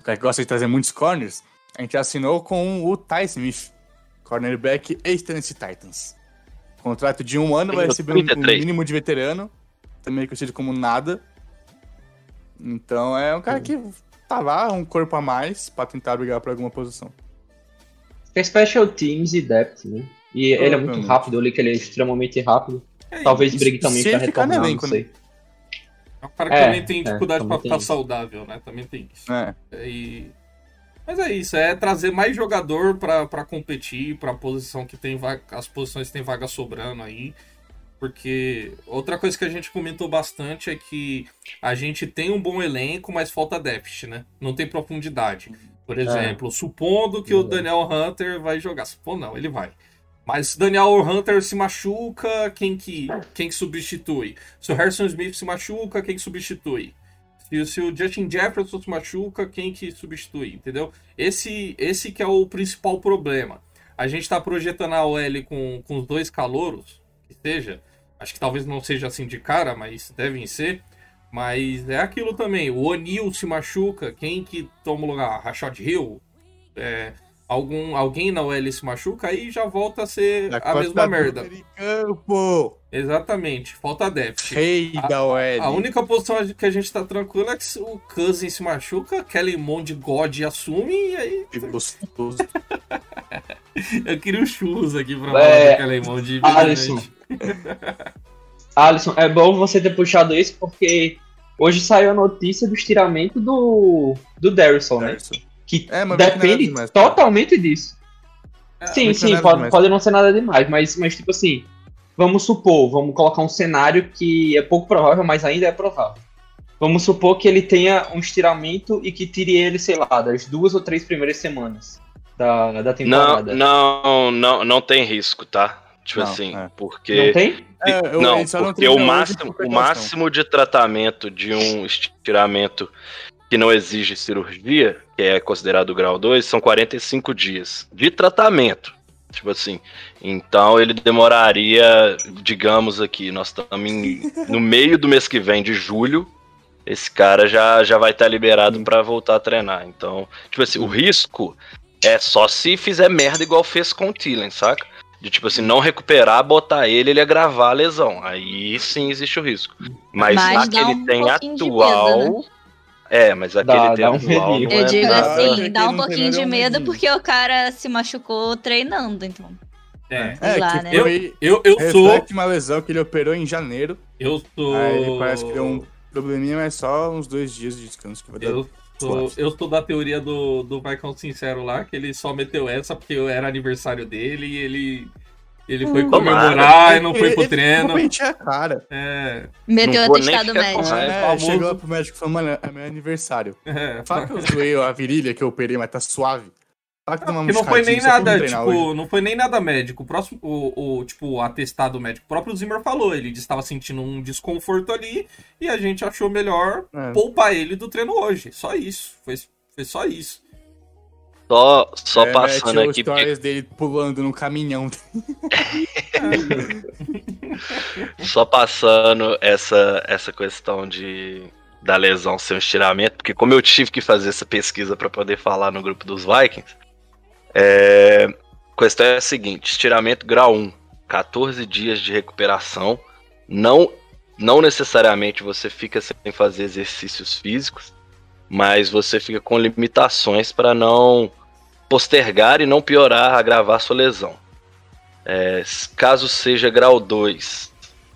Um cara que gosta de trazer muitos corners. A gente assinou com o Ty Smith, cornerback ex-Tennessee Titans. Contrato de um ano, vai receber um, um 33. mínimo de veterano, também conhecido como nada. Então é um cara que tá lá, um corpo a mais, pra tentar brigar por alguma posição. É special teams e depth, né? E ele é muito rápido, eu li que ele é extremamente rápido. É, Talvez brigue também pra retornar, não né? sei. É um cara que É, também tem é, dificuldade também pra tem ficar isso. saudável, né? Também tem isso. É. E... Mas é isso, é trazer mais jogador pra, pra competir, pra posição que tem vaga, as posições que tem vaga sobrando aí. Porque outra coisa que a gente comentou bastante é que a gente tem um bom elenco, mas falta depth, né? Não tem profundidade. Por exemplo, supondo que o Verdade. Daniel Hunter vai jogar. Supondo não, ele vai. Mas Daniel Hunter se machuca, quem que, quem que substitui? Se o Harrison Smith se machuca, quem que substitui? Se, se o Justin Jefferson se machuca, quem que substitui? Entendeu? Esse, esse que é o principal problema. A gente tá projetando a OL com, com os dois calouros, que seja. Acho que talvez não seja assim de cara, mas devem ser. Mas é aquilo também. O O'Neal se machuca, quem que toma o lugar? Rashad Hill? É, algum, alguém na OL se machuca, aí já volta a ser Da a mesma merda. Americano, Exatamente, falta depth. Rei da OL. A única posição que a gente tá tranquilo é que o Cousins se machuca, Kelly Mond God assume e aí Que gostoso. eu queria os churros aqui pra É, falar do Kelly Mond. Alisson. Alisson, é bom você ter puxado isso porque hoje saiu a notícia do estiramento do, do Darrison, né? Que não é depende demais, tá? totalmente disso. É, sim, não é sim, nada pode, demais. pode não ser nada demais, mas, mas tipo assim, vamos supor, vamos colocar um cenário que é pouco provável, mas ainda é provável. Vamos supor que ele tenha um estiramento e que tire ele, sei lá, das duas ou três primeiras semanas da, da Não, temporada. não, não, não tem risco, tá? Tipo Não, assim, é. porque. Não tem? É, eu- não, não porque o máximo, o máximo de tratamento de um estiramento que não exige cirurgia, que é considerado grau 2, são 45 dias de tratamento. Tipo assim. Então ele demoraria, digamos aqui, nós estamos no meio do mês que vem, de julho. Esse cara já, já vai estar liberado pra voltar a treinar. Então, tipo assim, o risco é só se fizer merda igual fez com o Tillen, saca? De tipo assim, não recuperar, botar ele, ele agravar a lesão. Aí sim existe o risco. Mas, Mas que ele um tem atual. né? É, mas a que Dá- ele tem dá um Eu é digo nada. assim, dá um pouquinho de medo porque o cara se machucou treinando, então. É. É, lá, que né? foi Eu, eu sou. uma lesão que ele operou em janeiro. Eu sou. Aí parece que deu um probleminha, mas só uns dois dias de descanso que vai dar. Eu sou, eu sou da teoria do, do Vaicão Sincero lá, que ele só meteu essa porque era aniversário dele e ele, ele foi Hum. comemorar e não foi pro Ele- treino. Ele a cara. É, Meteu o atestado médico. É, famoso. chegou pro médico e falou, mano, é meu aniversário. é. Fala que eu zoei a virilha que eu operei, mas tá suave. Fala que não foi nem nada, tipo, hoje. não foi nem nada médico. O próximo, o, o, tipo, atestado médico. O próprio Zimmer falou, ele estava sentindo um desconforto ali e a gente achou melhor É. poupar ele do treino hoje. Só isso. Foi, foi só isso. Só, só É, passando aqui, porque dele pulando no caminhão. Só passando essa, essa questão de da lesão ser um estiramento, porque como eu tive que fazer essa pesquisa para poder falar no grupo dos Vikings, é, a questão é a seguinte: estiramento grau 1, 14 dias de recuperação, não, não necessariamente você fica sem fazer exercícios físicos, mas você fica com limitações para não postergar e não piorar, agravar sua lesão. É, caso seja grau 2,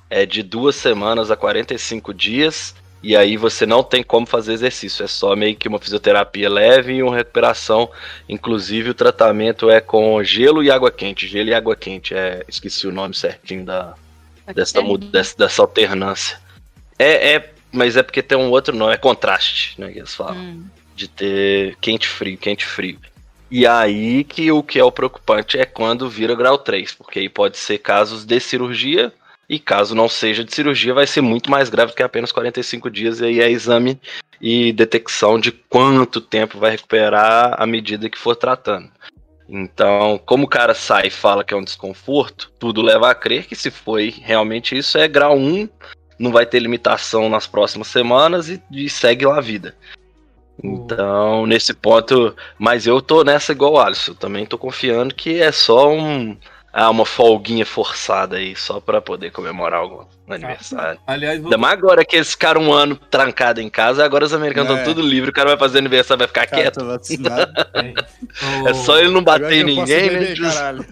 é de duas semanas a 45 dias E aí você não tem como fazer exercício, é só meio que uma fisioterapia leve e uma recuperação. Inclusive o tratamento é com gelo e água quente. Gelo e água quente, é, esqueci o nome certinho da, dessa, dessa alternância. É, é, mas é porque tem um outro nome, é contraste, né, que eles falam Hum. de ter quente frio, quente frio. E aí que o que é o preocupante é quando vira grau 3, porque aí pode ser casos de cirurgia e caso não seja de cirurgia vai ser muito mais grave do que apenas 45 dias e aí é exame e detecção de quanto tempo vai recuperar à medida que for tratando. Então, como o cara sai e fala que é um desconforto, tudo leva a crer que se foi realmente isso é grau 1, não vai ter limitação nas próximas semanas e, e segue lá a vida. Então, nesse ponto, mas eu tô nessa igual o Alisson, também tô confiando que é só um ah, uma folguinha forçada aí, só pra poder comemorar algum aniversário. Aliás, vou- Ainda mais agora que eles ficaram um ano trancado em casa, agora os americanos É. estão tudo livre, o cara vai fazer aniversário, vai ficar Cara, quieto. É só ele não bater em ninguém, né? beber, caralho.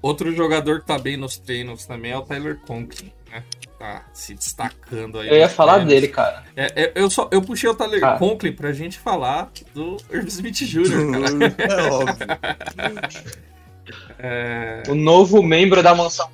Outro jogador que tá bem nos treinos também é o Tyler Conklin, né? Tá se destacando aí. Eu ia falar dele, cara. É, é, eu, só, eu puxei o Tyler Ah. Conklin pra gente falar do Irv Smith Jr., cara. É óbvio. É, O novo membro da mansão.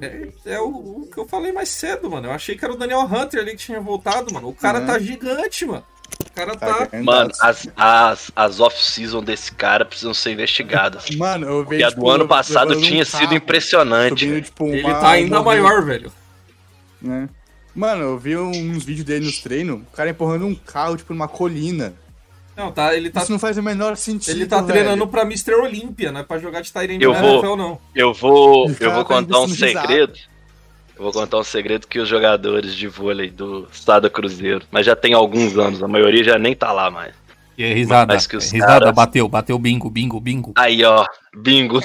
é, é o, o que eu falei mais cedo, mano. Eu achei que era o Daniel Hunter ali que tinha voltado, mano. O cara Uhum. tá gigante, mano. O cara Tá tá. Mano, as, as, as off-season desse cara precisam ser investigadas. Mano, eu vejo. a do ano passado levando um tinha sido carro, impressionante. subindo, tipo, Ele tá ainda um maior, velho. né? Mano, eu vi uns vídeos dele nos treinos, o cara empurrando um carro, tipo, numa colina. Não, tá, ele tá, Isso não faz o menor sentido. ele tá velho. treinando pra Mr. Olímpia, não é pra jogar de Tyrande Eu vou- NFL, não. Eu vou, eu vou tá contar um investindo risada. Eu vou contar um segredo que os jogadores de vôlei do Estado Cruzeiro, mas já tem alguns anos, a maioria já nem tá lá mais. E aí, risada. Mas que os risada, caras- bateu, bateu bingo, bingo, bingo. Aí, ó, bingo.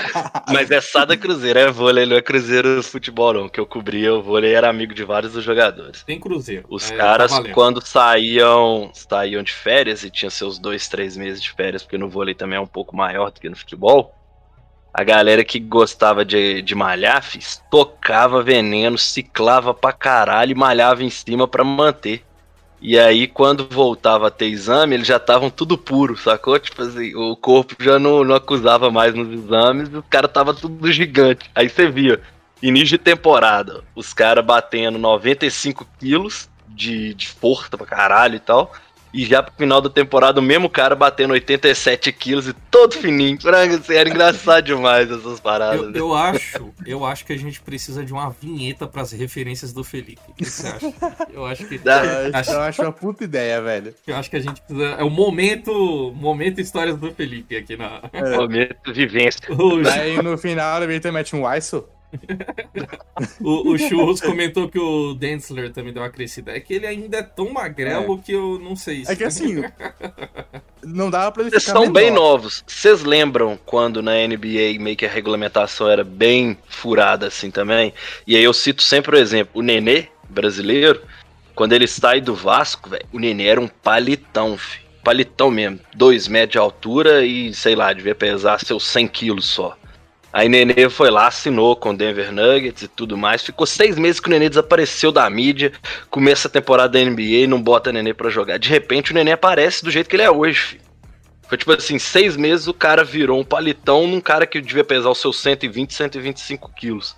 Mas é Sada Cruzeiro, é vôlei, não é Cruzeiro Futebol, não. Que eu cobria o vôlei era amigo de vários dos jogadores. Tem Cruzeiro. Os É, caras, tá quando saíam, saíam de férias e tinha seus dois, três meses de férias, porque no vôlei também é um pouco maior do que no futebol. A galera que gostava de, de malhar, fiz, tocava veneno, ciclava pra caralho e malhava em cima pra manter. E aí, quando voltava a ter exame, eles já estavam tudo puro, sacou? Tipo assim, o corpo já não, não acusava mais nos exames, os caras tava tudo gigante. Aí você via, início de temporada, os caras batendo 95 quilos de, de força pra caralho e tal. E já pro final da temporada, o mesmo cara batendo 87 quilos e todo fininho. Frango, assim, era engraçado demais essas paradas. Eu, né? eu acho, eu acho que a gente precisa de uma vinheta pras referências do Felipe. O que você acha? Eu acho que Dá. Eu acho, eu acho uma puta ideia, velho. eu acho que a gente precisa. É o momento, momento histórias do Felipe aqui na. Momento de vivência. Aí no final ele também mete um Weissel. o, o Churros comentou que o Densler também deu uma crescida. É que ele ainda é tão magrelo que eu não sei. É que assim, não dava pra ele Vocês são bem novos. Vocês lembram quando na NBA meio que a regulamentação era bem furada assim também? E aí eu cito sempre o exemplo. O Nenê, brasileiro, quando ele sai do Vasco, velho, o Nenê era um palitão, filho. Palitão mesmo. Dois metros de altura e, sei lá, devia pesar seus 100 quilos só. Aí Nenê foi lá, assinou com o Denver Nuggets e tudo mais. Ficou seis meses que o Nenê desapareceu da mídia. Começa a temporada da NBA e não bota Nenê pra jogar. De repente o Nenê aparece do jeito que ele é hoje, filho. Foi tipo assim, seis meses o cara virou um palitão num cara que devia pesar os seus 120, 125 quilos.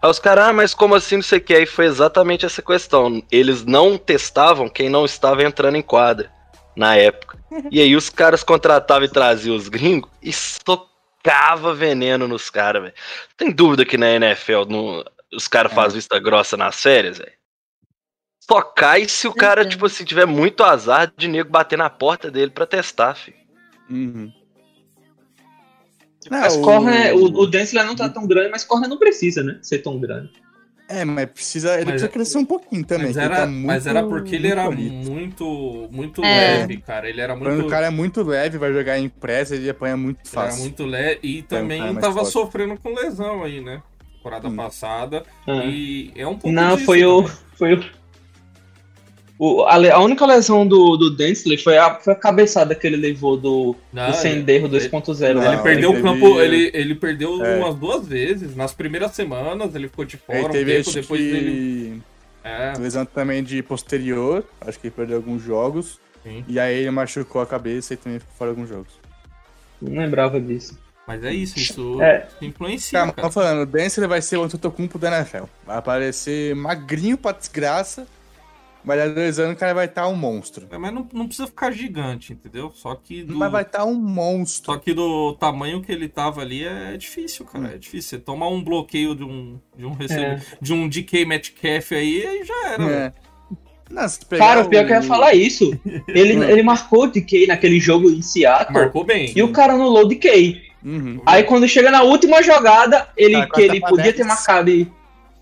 Aí os caras, ah, mas como assim, não sei o que. Aí foi exatamente essa questão. Eles não testavam quem não estava entrando em quadra na época. E aí os caras contratavam e traziam os gringos e socava veneno nos caras, velho. Tem dúvida que na NFL não- os caras É. fazem vista grossa nas férias, velho? Só cai se o cara, Certeza. tipo assim, tiver muito azar de nego bater na porta dele pra testar, filho. Uhum. Não, Mas o- Corner, o, o Densler não tá tão grande, mas Corner não precisa, né? Ser tão grande. É, mas precisa, ele Mas precisa é- crescer um pouquinho também. Mas era, tá muito- mas era porque ele era muito bonito. muito, muito É. leve, cara. Ele era Quando muito. o cara é muito leve, vai jogar em pressa, ele apanha muito Ele era fácil. muito leve e também cara mais tava forte. sofrendo com lesão aí, né? Temporada Hum. passada. Ah. E é um pouco Não, disso foi o. também. Foi o. o- a, a única lesão do, do Densler foi a, foi a cabeçada que ele levou do, Não, do Senderro ele- 2.0 Não, lá. Ele perdeu ele o campo, teve- ele, ele perdeu É. umas duas vezes. Nas primeiras semanas ele ficou de Ele fora um teve tempo, acho depois que ele. É, Lesão também de posterior, acho que ele perdeu alguns jogos. Sim. E aí ele machucou a cabeça e também ficou fora de alguns jogos. Não lembrava disso. mas é isso, isso É. influencia, Cara, cara. tô falando, o ele vai ser o Antetokounmpo da NFL. Vai aparecer magrinho pra desgraça, mas a dois anos o cara vai estar um monstro. É, Mas não, não precisa ficar gigante, entendeu? Só que do, Mas vai estar um monstro. só que do tamanho que ele tava ali é difícil, cara. É difícil. Você tomar um bloqueio de um, de um, recebe- É. de um DK Metcalf aí, aí já era. É. Pegar Cara, o pior que eu ia falar isso. Ele, Hum. ele marcou o DK naquele jogo em Seattle. Marcou bem. E o cara anulou o DK. Uhum. Aí quando chega na última jogada, ele, Tá, que ele pra podia ter marcado e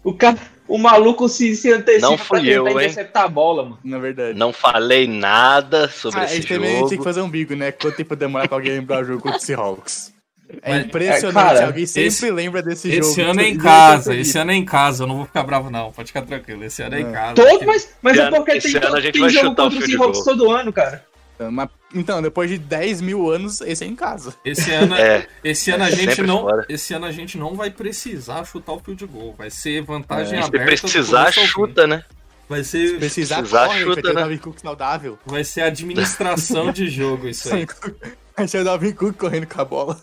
o, cara, o maluco se, se antecipa Não pra fui tentar eu, hein? interceptar a bola, mano. Na verdade. Não falei nada sobre Ah, esse ele também jogo. tinha que fazer um bico, né? Quanto tempo demora pra alguém lembrar o jogo contra o Seahawks? É Mas- impressionante, é, cara, alguém sempre esse- lembra desse jogo. Esse ano é em casa, esse ano é em casa, eu não vou ficar bravo não, pode ficar tranquilo, esse ano é, em É. casa. Todo, mas, mas Esse é porque tem, ano a gente tem vai jogo chutar contra o Seahawks todo ano, cara. Então, mas- Então, depois de 10 mil anos, esse é em casa. Esse ano, É. esse ano a gente Sempre não, fora. esse ano a gente não vai precisar chutar o field goal, vai ser vantagem É. Se aberta. do precisar, chuta, né? Vai ser, Precisar, Precisar, corre, chuta, né? Cook saudável. vai ser administração de jogo isso aí. Vai ter o Dalvin Cook correndo com a bola.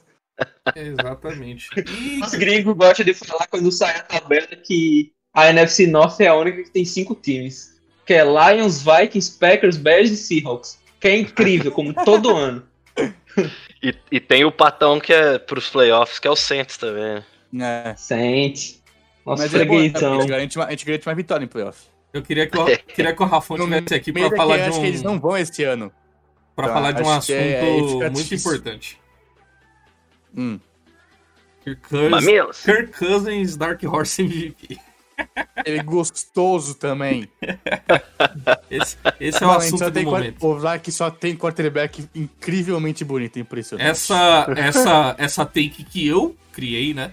Exatamente. E Os gringos gostam de falar quando sai a tabela que a NFC North é a única que tem cinco times. Que é Lions, Vikings, Packers, Bears e Seahawks. Que é incrível, como todo ano. E, e tem o patão que é pros playoffs, que é o Saints também. né? É. Sente. Nossa, Mas é bom, né? a, freguentão. gente garante uma, a gente garante uma vitória em playoff. eu queria que, o, queria que o Rafão No tivesse aqui pra daqui, falar de acho que eles um, não vão esse ano. pra Tá, falar de um é- assunto fica muito difícil. importante. Hum. Kirk Cousins, Mamilos. Kirk Cousins Dark Horse MVP. Ele é gostoso também. Esse, esse é o Mano, assunto do momento. O Vlad só tem quarterback incrivelmente bonito, impressionante. Essa, essa, essa take que eu criei, né?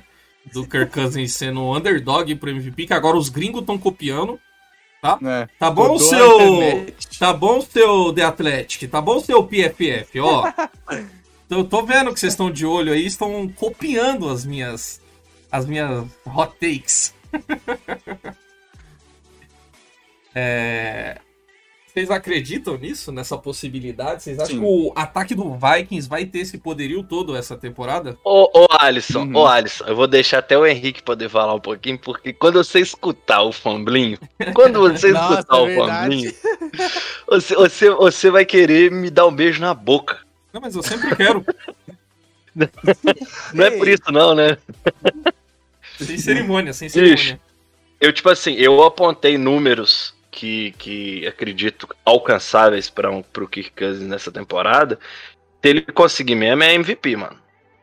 Do Kirk Cousins sendo um underdog pro MVP, que agora os gringos estão copiando. É. Tá bom seu. Tá bom seu The Athletic, tá bom seu PFF, ó. eu tô vendo que vocês estão de olho aí, estão copiando as minhas. As minhas hot takes. É, Vocês acreditam nisso, nessa possibilidade? Vocês acham Sim. que o ataque do Vikings vai ter esse poderio todo essa temporada? Ô, ô Alisson, Uhum. ô Alisson, eu vou deixar até o Henrique poder falar um pouquinho, porque quando você escutar o Famblinho, quando você Nossa, escutar o é. Famblinho, você, você, você vai querer me dar um beijo na boca. Não, mas eu sempre quero. Não é por isso não, né? Sem cerimônia, sem cerimônia. Eu, tipo assim, eu apontei números que, que acredito alcançáveis para um, pro Kirk Cousins nessa temporada. Se ele conseguir mesmo, é MVP, mano.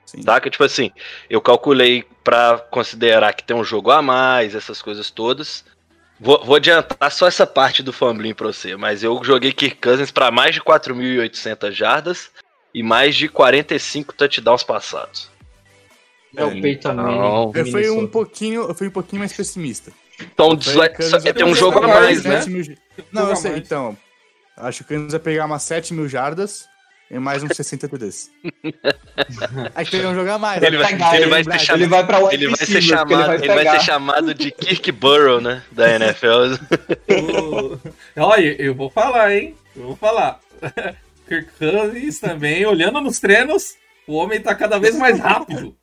Sim. Tá? Que tipo assim, eu calculei pra considerar que tem um jogo a mais, essas coisas todas. Vou, vou adiantar só essa parte do fumbling pra você, mas eu joguei Kirk Cousins pra mais de 4.800 jardas e mais de 45 touchdowns passados. É o Peyton Não. Manning. Eu fui um pouquinho, eu fui um pouquinho mais pessimista. Então, O desle- vai tem um ter jogo a mais, né? 7 mil j- Não, eu sei, então. Acho que o Kansas vai pegar umas 7 mil jardas e mais uns 60 TDs. Aí que eles jogar mais. Ele né? vai- Pegar ele ele vai ser disso. Ele vai pra Ele vai ser chamado, ele vai, pegar. ser chamado de Kirk Burrow, né? Da NFL. Olha, eu vou falar, hein? Eu vou falar. Kirk Cousins também, olhando nos treinos, o homem tá cada vez mais rápido.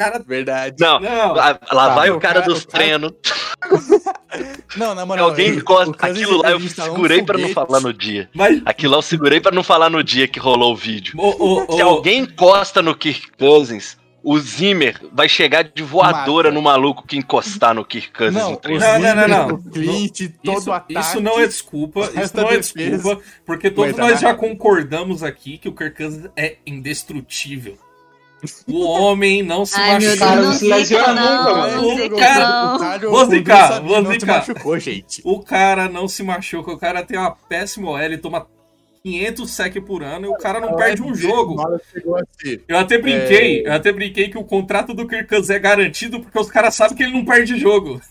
O cara. Verdade. Não, Não, lá, lá Tá, vai o o cara dos o cara- treinos. Não, na moral. alguém ele- encosta o aquilo lá, eu ele instalou um segurei pra não falar no dia. mas. Aquilo lá eu segurei pra não falar no dia que rolou o vídeo. Ô, ô, Se alguém encosta no Kirk Cousins, o Zimmer vai chegar de voadora Mata. no maluco que encostar no Kirk Cousins Não, no o treino. Não, não, não, não. o Clint, todo isso, o ataque. isso não é desculpa, o isso não da é defesa. desculpa, porque todos nós já concordamos aqui que o Kirk Cousins é indestrutível. O homem não se Ai, machuca. Cara, não se lesiona nunca, mano. O cara- não. Vou zicar, zicar. machucou, gente. O cara não se machuca, o cara tem uma péssima OL, ele toma 500 sec por ano e o cara não perde um jogo. Assim. Eu até brinquei, É. eu até brinquei que o contrato do Kirk Cousins é garantido porque os caras sabem que ele não perde jogo.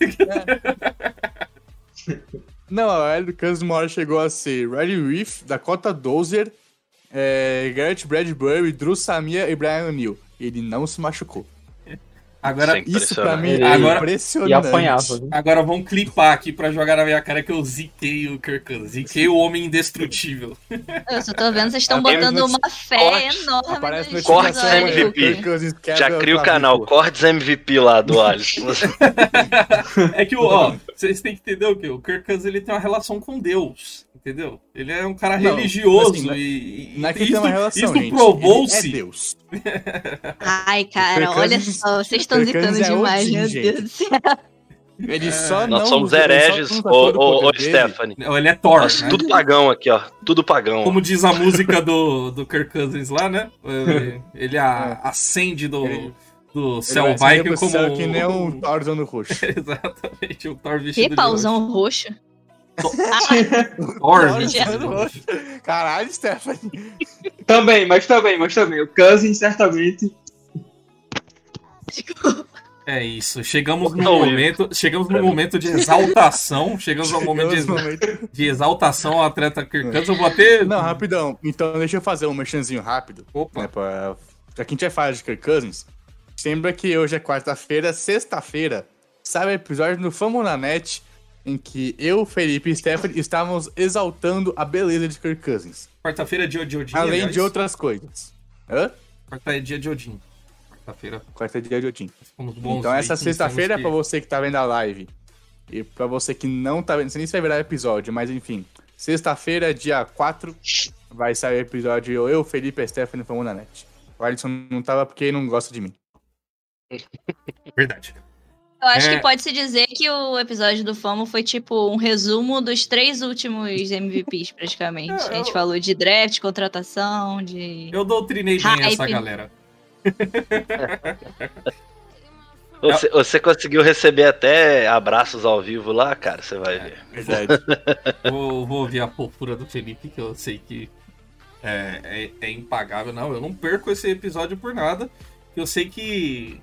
Não, a L do Kansas uma hora chegou a ser Riley Reef, Dakota Dozier, é, Garrett Bradbury, Drew Samia e Brian O'Neill. Ele não se machucou. Agora, Isso é Isso pra mim impressionante. é Agora- impressionante. E apanhava. viu? agora vamos clipar aqui pra jogar na minha cara que eu ziquei o Kirk Cousins. Ziquei o homem indestrutível. Eu só tô vendo, vocês estão botando no- uma fé Corte. enorme. Aparece Cortes. MVP. Já cria o canal, Cortes MVP lá do Alisson. É que, ó, vocês têm que entender o quê? O Kirk Cousins ele tem uma relação com Deus, entendeu? Ele é um cara Não, religioso assim, não é- e, e Não é que isso, tem uma relação, isso provou-se. É Deus. Ai, cara, olha só, vocês estão zicando é demais, Odin, meu gente. Deus do céu. Ele só não Nós somos usa- ele só hereges, ô. Stephanie. Não, ele é Thor, Nós né? tudo pagão aqui, ó. Tudo pagão. Como diz a música do, do Kirk Cousins lá, né? Ele, ele a- acende do, Ele- do Ele céu vai Viking como... céu que nem um Thor no roxo. Exatamente, o Thor vestido Que pauzão roxo. No. Caralho, Stephanie. Também, mas também, mas também. O Cousins certamente. É isso, chegamos no momento, chegamos no momento de exaltação, chegamos ao momento de, no de exaltação ao atleta Kirk Cousins. Eu vou até... Não, rapidão. Então, deixa eu fazer um merchanzinho rápido. Opa. Né, pra... Já que a gente vai falar de Kirk Cousins, lembra que hoje é quarta-feira, sexta-feira, sai o episódio no Famo na Net, em que eu, Felipe e Stephanie estávamos exaltando a beleza de Kirk Cousins. Quarta-feira é dia de Odin, além aliás. de outras coisas. Hã? Quarta é dia de Odin. Quarta-feira, Quarta é dia de Odin. Então essa vikings, sexta-feira, pra que- você que tá vendo a live, e pra você que não tá vendo, não sei nem se vai virar episódio, mas enfim, sexta-feira, dia 4, vai sair o episódio eu, Felipe e Stephanie fomos na net. O Alisson não tava porque ele não gosta de mim. Verdade. Eu acho É. que pode-se dizer que o episódio do Famo foi tipo um resumo dos três últimos MVPs, praticamente. É, A gente eu- falou de draft, contratação, de. Eu doutrinei bem Hype. essa galera. Você, você conseguiu receber até abraços ao vivo lá, cara? Você vai ver. Verdade. Vou, vou ouvir a fofura do Felipe, que eu sei que é, é, é impagável. Não, eu não perco esse episódio por nada. Eu sei que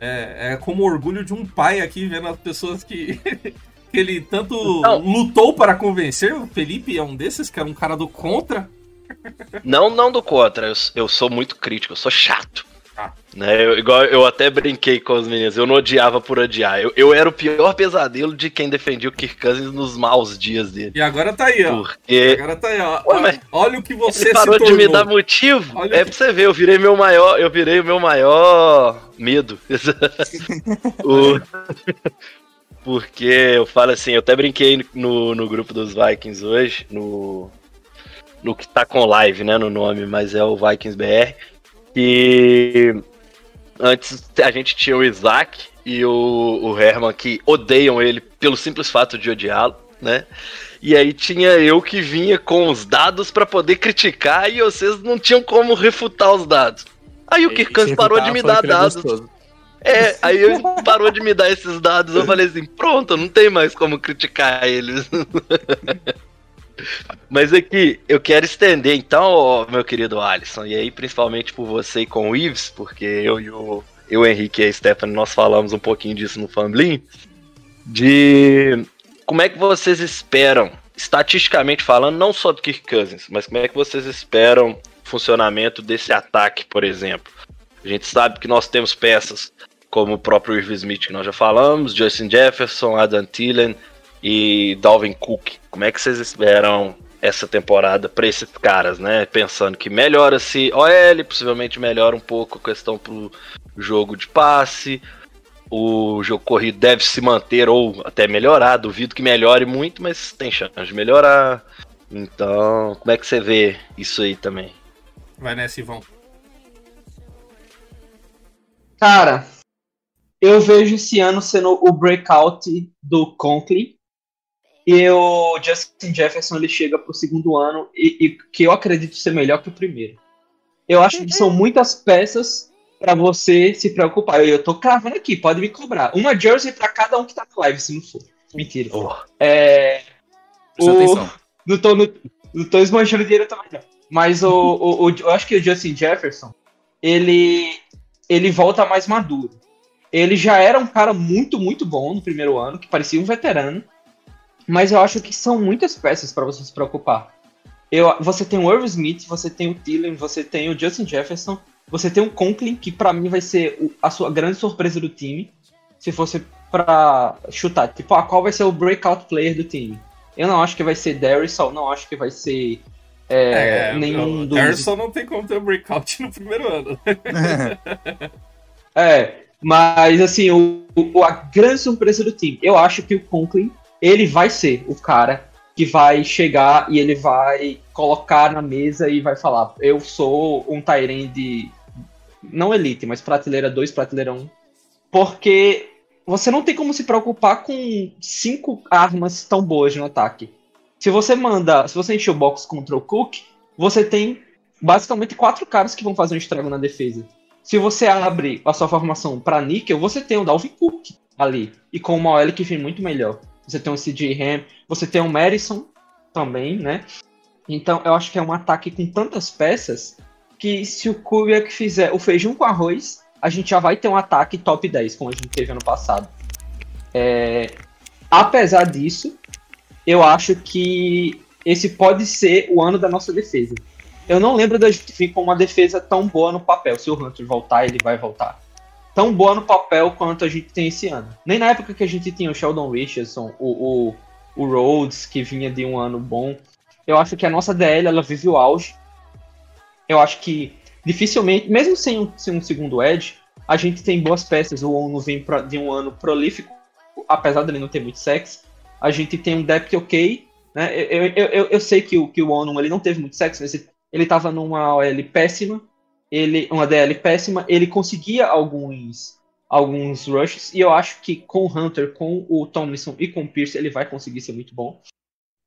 é, é como orgulho de um pai aqui, vendo as pessoas que, que ele tanto Não. lutou para convencer. O Felipe é um desses, que era um cara do contra. Não, não do contra, eu, eu sou muito crítico, eu sou chato. Né, eu, igual eu até brinquei com os meninos, eu não odiava por odiar. Eu, eu era o pior pesadelo de quem defendia o Kirk Cousins nos maus dias dele. E agora tá aí, ó. Porque Agora tá aí, ó. Ué, mas Olha o que você ele parou se de me dar motivo. Olha é que- pra você ver, eu virei meu maior, eu virei o meu maior medo. O- Porque eu falo assim, eu até brinquei no, no grupo dos Vikings hoje, no, no que tá com live, né, no nome, mas é o Vikings BR. E antes a gente tinha o Isaac e o, o Herman que odeiam ele pelo simples fato de odiá-lo, né? E aí tinha eu que vinha com os dados pra poder criticar e vocês não tinham como refutar os dados. Aí o Kirk Cousins parou de me dar dados. É, aí ele parou de me dar esses dados. Eu falei assim: pronto, não tem mais como criticar eles. Mas aqui, eu quero estender então, ó, meu querido Alisson, e aí principalmente por você e com o Ives, porque eu e o, eu, Henrique e a Stephanie, nós falamos um pouquinho disso no Famblin, de como é que vocês esperam, estatisticamente falando, não só do Kirk Cousins, mas como é que vocês esperam o funcionamento desse ataque, por exemplo. A gente sabe que nós temos peças como o próprio Irv Smith, que nós já falamos, Justin Jefferson, Adam Thielen e Dalvin Cook. Como é que vocês esperam essa temporada para esses caras, né? Pensando que melhora-se OL, possivelmente melhora um pouco a questão pro jogo de passe. O jogo corrido deve se manter ou até melhorar. Duvido que melhore muito, mas tem chance de melhorar. Então, como é que você vê isso aí também? Vai nessa, Ivão. Cara, eu vejo esse ano sendo o breakout do Conklin. E o Justin Jefferson ele chega pro segundo ano e, e que eu acredito ser melhor que o primeiro. Eu acho que são muitas peças pra você se preocupar. Eu, eu tô cravando aqui, pode me cobrar. Uma jersey pra cada um que tá na live, se não for. Mentira. Oh, É. Presta o- atenção. Não tô, não, não tô esmanchando dinheiro também, não. Mas o, o, o- eu acho que o Justin Jefferson, ele, ele volta mais maduro. Ele já era um cara muito, muito bom no primeiro ano, que parecia um veterano. Mas eu acho que são muitas peças para você se preocupar. Eu, você tem o Irv Smith, você tem o Thielen, você tem o Justin Jefferson, Você tem o Conklin, que pra mim vai ser o- a sua grande surpresa do time. Se fosse pra chutar, tipo, ah, qual vai ser o breakout player do time? Eu não acho que vai ser Darrison, não acho que vai ser é, nenhum o dos. Harrison não tem como ter um breakout no primeiro ano. É, mas assim, o, o- a grande surpresa do time, eu acho que o Conklin, ele vai ser o cara que vai chegar e ele vai colocar na mesa e vai falar, eu sou um Tyrande, não elite, mas prateleira 2, prateleira 1. Porque você não tem como se preocupar com cinco armas tão boas no ataque. Se você manda, se você encher o box contra o Cook, você tem basicamente quatro caras que vão fazer um estrago na defesa. Se você abre a sua formação para níquel, você tem o Dalvin Cook ali. E com uma OL que vem muito melhor. Você tem o CJ Ham, você tem o Madison também, né? Então eu acho que é um ataque com tantas peças que se o Kubiak fizer o feijão com arroz, a gente já vai ter um ataque top 10, como a gente teve ano passado. É, Apesar disso, eu acho que esse pode ser o ano da nossa defesa. Eu não lembro da gente vir com uma defesa tão boa no papel. Se o Hunter voltar, ele vai voltar. Tão boa no papel quanto a gente tem esse ano. Nem na época que a gente tinha o Sheldon Richardson, o, o, o Rhodes, que vinha de um ano bom. Eu acho que a nossa DL ela vive o auge. Eu acho que dificilmente, mesmo sem um, sem um segundo Edge, a gente tem boas peças. O ONU vem pra- de um ano prolífico, apesar dele não ter muito sexo. A gente tem um depth ok. Né? Eu, eu, eu, eu sei que o, que o ONU ele não teve muito sexo, mas ele, ele tava numa OL péssima, ele, uma DL péssima, ele conseguia alguns alguns rushes, e eu acho que com o Hunter, com o Tomlinson e com o Pierce, ele vai conseguir ser muito bom.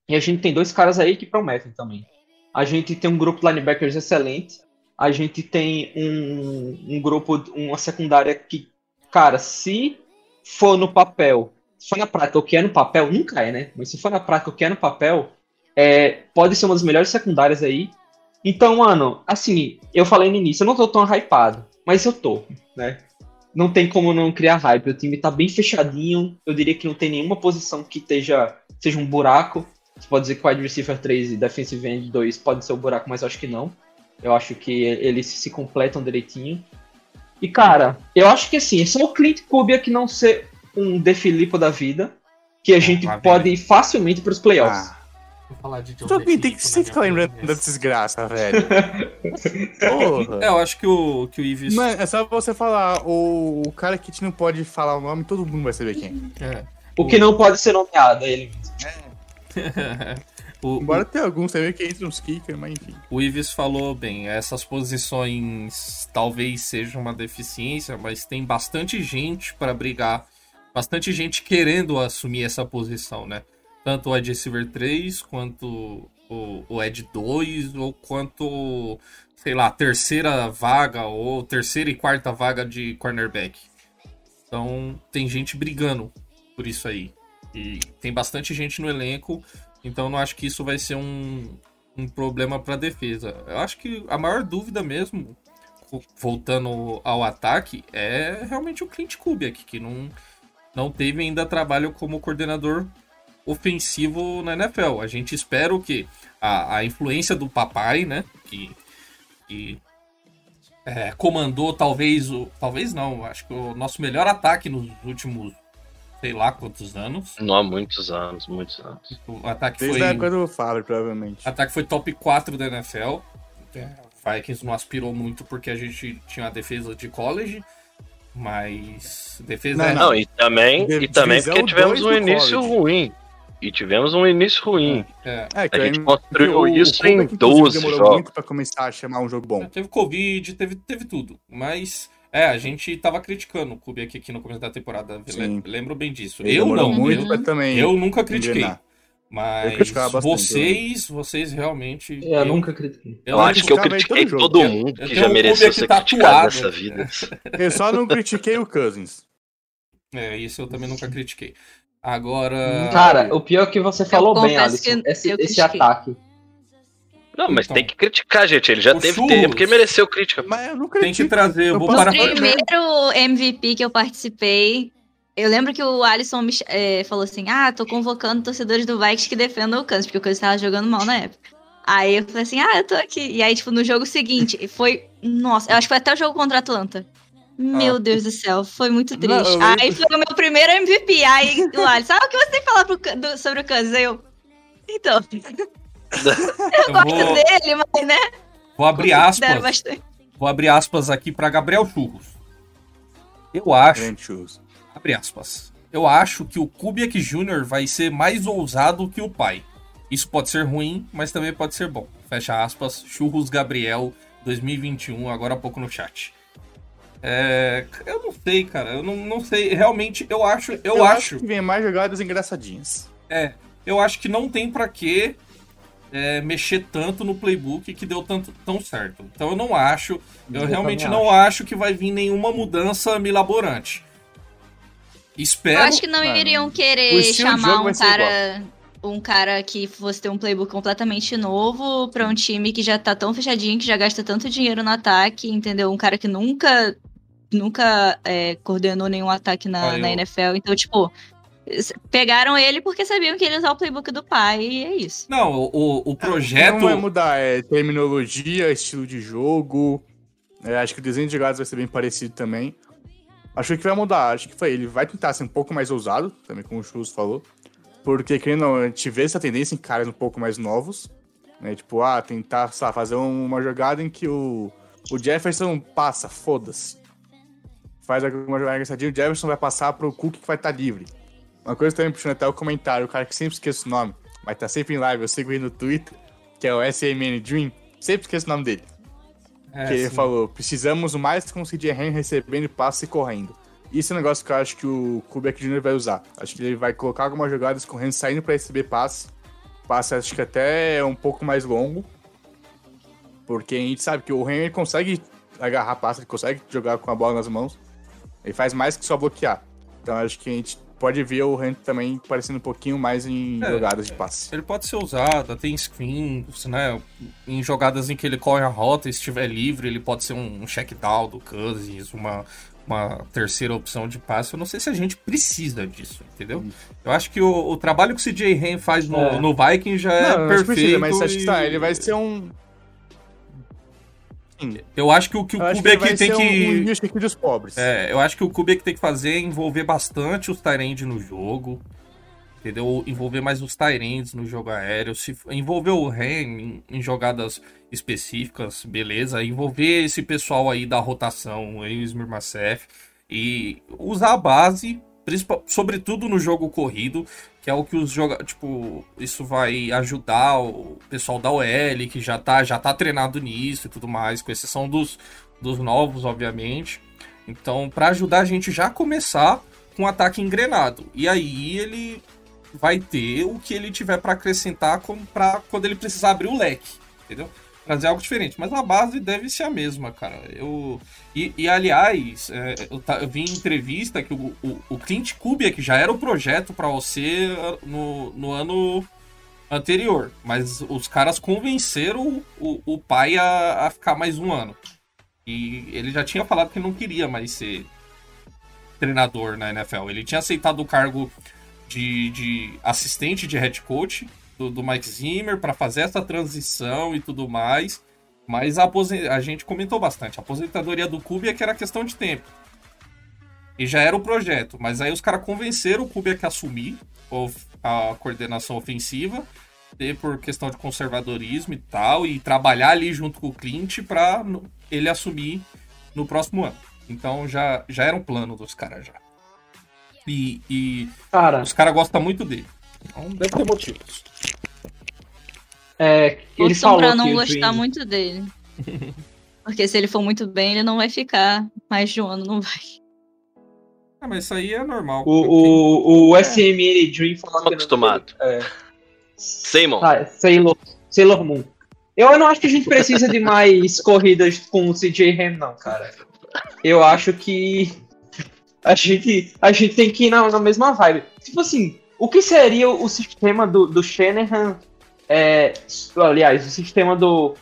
E a gente tem dois caras aí que prometem também. A gente tem um grupo de linebackers excelente. A gente tem um, um grupo, uma secundária que, cara, se for no papel, se for na prática o que é no papel, nunca é, né? Mas se for na prática o que é no papel, é, pode ser uma das melhores secundárias aí. Então, mano, assim, eu falei no início, eu não tô tão hypado, mas eu tô, né? Não tem como não criar hype. O time tá bem fechadinho. Eu diria que não tem nenhuma posição que esteja, seja um buraco. Você pode dizer que o wide receiver 3 e defensive end 2 pode ser o buraco, mas eu acho que não. Eu acho que eles se completam direitinho. E, cara, eu acho que assim, é só o Clint Kubiak não ser um De Filippo da vida, que a gente vem. pode ir facilmente pros playoffs. Ah, Falar de John tem que sempre ficar lembrando da desgraça, velho. Porra. É, eu acho que o, que o Ives. Mano, é só você falar, o, o cara que a gente não pode falar o nome, todo mundo vai saber quem. É. O que não pode ser nomeado, é ele. o, Embora tenha alguns também que entram uns kickers, mas enfim. O Ives falou bem, essas posições talvez sejam uma deficiência, mas tem bastante gente para brigar, bastante gente querendo assumir essa posição, né? Tanto o Ed Receiver 3, quanto o, o Ed 2, ou quanto, sei lá, terceira vaga, ou terceira e quarta vaga de cornerback. Então tem gente brigando por isso aí. E tem bastante gente no elenco, então não acho que isso vai ser um, um problema para defesa. Eu acho que a maior dúvida mesmo, voltando ao ataque, é realmente o Clint Kubiak, que não, não teve ainda trabalho como coordenador ofensivo na NFL. A gente espera o quê? A, a influência do papai, né? Que, que é, comandou talvez o. Talvez não, acho que o nosso melhor ataque nos últimos sei lá quantos anos. Não há muitos anos, muitos anos. O ataque Desde foi. a época do Fábio, provavelmente. O ataque foi top 4 da NFL. É, o Vikings não aspirou muito porque a gente tinha a defesa de college. Mas. Defesa Não, é- Não, e também, Div- e também porque tivemos um início college. ruim. E tivemos um início ruim. é, É, A gente eu- construiu isso em Kubrick, inclusive, 12 demorou jogos. muito pra começar a chamar um jogo bom. teve Covid, teve, teve tudo. Mas. É, a gente tava criticando o Kubiak aqui no começo da temporada. Sim. Le- Lembro bem disso. Ele eu não. muito eu, também eu nunca critiquei. engrenar. Eu Mas bastante, vocês, vocês realmente. Eu nunca critiquei. Eu, acho que eu critiquei todo todo mundo Eu que já um mereceu ser criticado tatuado. nessa vida. Eu só não critiquei o Cousins. É, isso eu também nunca critiquei. Agora. Cara, o pior é que você falou bem, Alisson. que Esse, eu esse ataque. Não, mas Então. tem que criticar, gente. Ele já O teve Churros. tempo, porque mereceu crítica. Mas eu não Tem critico. que trazer, eu Eu vou parar No primeiro MVP que eu participei, eu lembro que o Alisson me, eh, falou assim: Ah, tô convocando torcedores do Vikings que defendam o Kansas, porque o Kansas tava jogando mal na época. Aí eu falei assim, ah, eu tô aqui. E aí, tipo, no jogo seguinte, foi. Nossa, eu acho que foi até o jogo contra a Atlanta. Meu Ah. Deus do céu, foi muito Não, triste. eu aí foi o meu primeiro MVP. Aí o Ali, sabe o que você tem que falar pro do- sobre o Kansas? Eu. Então, Eu vou, dele, mas né? vou abrir aspas. bastante. Vou abrir aspas aqui pra Gabriel Churros. Eu acho, Grande churros. abre aspas. Eu acho que o Kubiak Jr. vai ser mais ousado que o pai. Isso pode ser ruim, mas também pode ser bom. Fecha aspas. Churros Gabriel 2021, agora há pouco no chat. É, eu não sei, cara. Eu não, não sei. Realmente, eu acho. Eu, acho. que vem mais jogadas engraçadinhas. É, eu acho que não tem pra que é, mexer tanto no playbook que deu tanto tão certo. Então eu não acho, eu, Eu realmente não acho. que vai vir nenhuma mudança milaborante. Eu Espero. acho que não mano, iriam querer chamar um cara. Um cara que fosse ter um playbook completamente novo pra um time que já tá tão fechadinho, que já gasta tanto dinheiro no ataque, entendeu? Um cara que nunca nunca é, coordenou nenhum ataque na, na eu- NFL. Então, tipo, pegaram ele porque sabiam que ele ia usar o playbook do pai e é isso. Não, o, o- o projeto. Não vai mudar, é terminologia, estilo de jogo. É, acho que o desenho de jogadas vai ser bem parecido também. Acho que vai mudar, acho que foi. Ele vai tentar ser um pouco mais ousado, também como o Chus falou. Porque, querendo ou não, a gente vê essa tendência em caras um pouco mais novos. Né? Tipo, ah, tentar, sei lá, fazer uma jogada em que o, o Jefferson passa, foda-se. Faz alguma jogada engraçadinha, o Jefferson vai passar pro Cook que vai estar livre. Uma coisa também puxando até o comentário, o cara que sempre esqueço o nome, mas tá sempre em live, eu sigo ele no Twitter, que é o SMN Dream, sempre esqueço o nome dele. É, que ele sim. falou, precisamos mais com o CJ Ham recebendo passe e correndo. Isso é um negócio que eu acho que o Kubiak Jr. vai usar. Acho que ele vai colocar algumas jogadas correndo, saindo pra receber passe. Passe acho que até é um pouco mais longo. Porque a gente sabe que o ele consegue agarrar passe, ele consegue jogar com a bola nas mãos. Ele faz mais que só bloquear. Então acho que a gente pode ver o Ham também parecendo um pouquinho mais em É. jogadas de passe. Ele pode ser usado, tem screens, né? Em jogadas em que ele corre a rota e estiver livre, ele pode ser um, check down do Cousins, uma, uma terceira opção de passe. Eu não sei se a gente precisa disso, entendeu? Eu acho que o, o trabalho que o CJ Ham faz no, É. no Viking já é não, não perfeito. precisa, mas acho que tá, e- ele vai ser um. Eu acho que o que o vai tem que. um, dos pobres. É, eu acho que o Kubek tem que fazer é envolver bastante os Tyrande no jogo. Entendeu? Envolver mais os Tyrands no jogo aéreo. Se envolver o Ren em, jogadas específicas, beleza. Envolver esse pessoal aí da rotação, aí o Smirmacef. E usar a base, sobretudo no jogo corrido, que é o que os jogadores. Tipo, isso vai ajudar o pessoal da OL, que já tá, já tá treinado nisso e tudo mais, com exceção dos, dos novos, obviamente. Então, para ajudar a gente já começar com ataque engrenado. E aí ele vai ter o que ele tiver para acrescentar pra, quando ele precisar abrir o leque, entendeu? Trazer algo diferente. Mas a base deve ser a mesma, cara. Eu, e, e, aliás, é, eu, ta- eu vi em entrevista que o, o, o Clint Kubiak já era o projeto para você no, no ano anterior. Mas os caras convenceram o, o pai a, a ficar mais um ano. E ele já tinha falado que não queria mais ser treinador na NFL. Ele tinha aceitado o cargo de, de assistente de head coach do, do Mike Zimmer para fazer essa transição e tudo mais. Mas a, a gente comentou bastante. A aposentadoria do Kubiak era questão de tempo. E já era o projeto. Mas aí os caras convenceram o Kubiak a assumir a coordenação ofensiva ter por questão de conservadorismo e tal, e trabalhar ali junto com o Clint para ele assumir no próximo ano. Então já, já era um plano dos caras já. E, e Cara, os caras gostam muito dele. Então deve ter motivos. é, ele Torçam falou pra não que gostar Dream- muito dele. Porque se ele for muito bem, ele não vai ficar mais de um ano, não vai. Ah, mas isso aí é normal. O, o, o SMN Dream falou Tô acostumado. É, ah, Sailor, Sailor Moon. Eu não acho que a gente precisa de mais corridas com o CJ Ham, não, cara. Eu acho que a gente, a gente tem que ir na, na mesma vibe. Tipo assim, o que seria o sistema do, do Shanahan? É, aliás, o sistema do,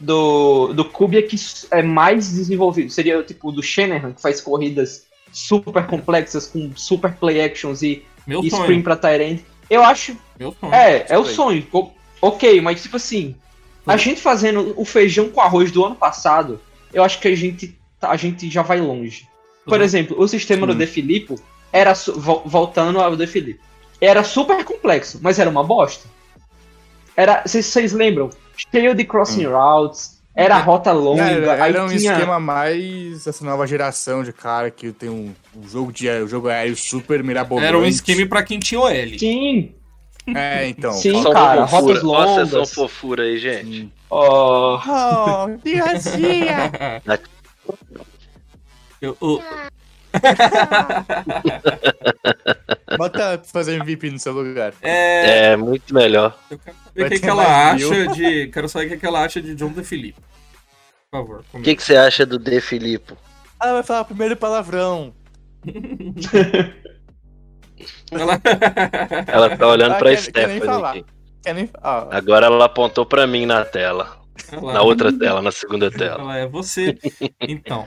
do, do Kubiak é mais desenvolvido. Seria tipo o do Shanahan, que faz corridas super complexas, com super play actions e, Meu e screen pra Tyrant. Eu acho Meu sonho. é, é o sonho. Ok, mas tipo assim, A gente fazendo o feijão com arroz do ano passado, eu acho que a gente, a gente já vai longe. Por Uhum. exemplo, o sistema do. De Filippo era voltando ao De Filippo. Era super complexo, mas era uma bosta. Era, vocês, vocês lembram? Cheio de crossing routes, era rota longa, Era, aí era um tinha esquema mais essa nova geração de cara que tem um, um jogo de um jogo aéreo super mirabolante. Era um esquema pra quem tinha OL. Sim, É, então. Sim, Só cara, fofura. rotas longas. sessão fofura aí, gente. Sim. Oh, que gracinha! Eu- o- Bota pra fazer MVP no seu lugar. é, É, muito melhor. eu quero saber o que, ela acha mil. de. Quero saber o que, que ela acha de John DeFilippo. Por favor, O que, que você acha do De Filippo? Ah, vai falar primeiro palavrão. Ela... Ela tá olhando Ah, pra quer- quer nem Stephanie falar. aqui. Quer nem... ah, Agora ela apontou pra mim na tela. ela- Na outra tela, na segunda tela. Ela é você. Então.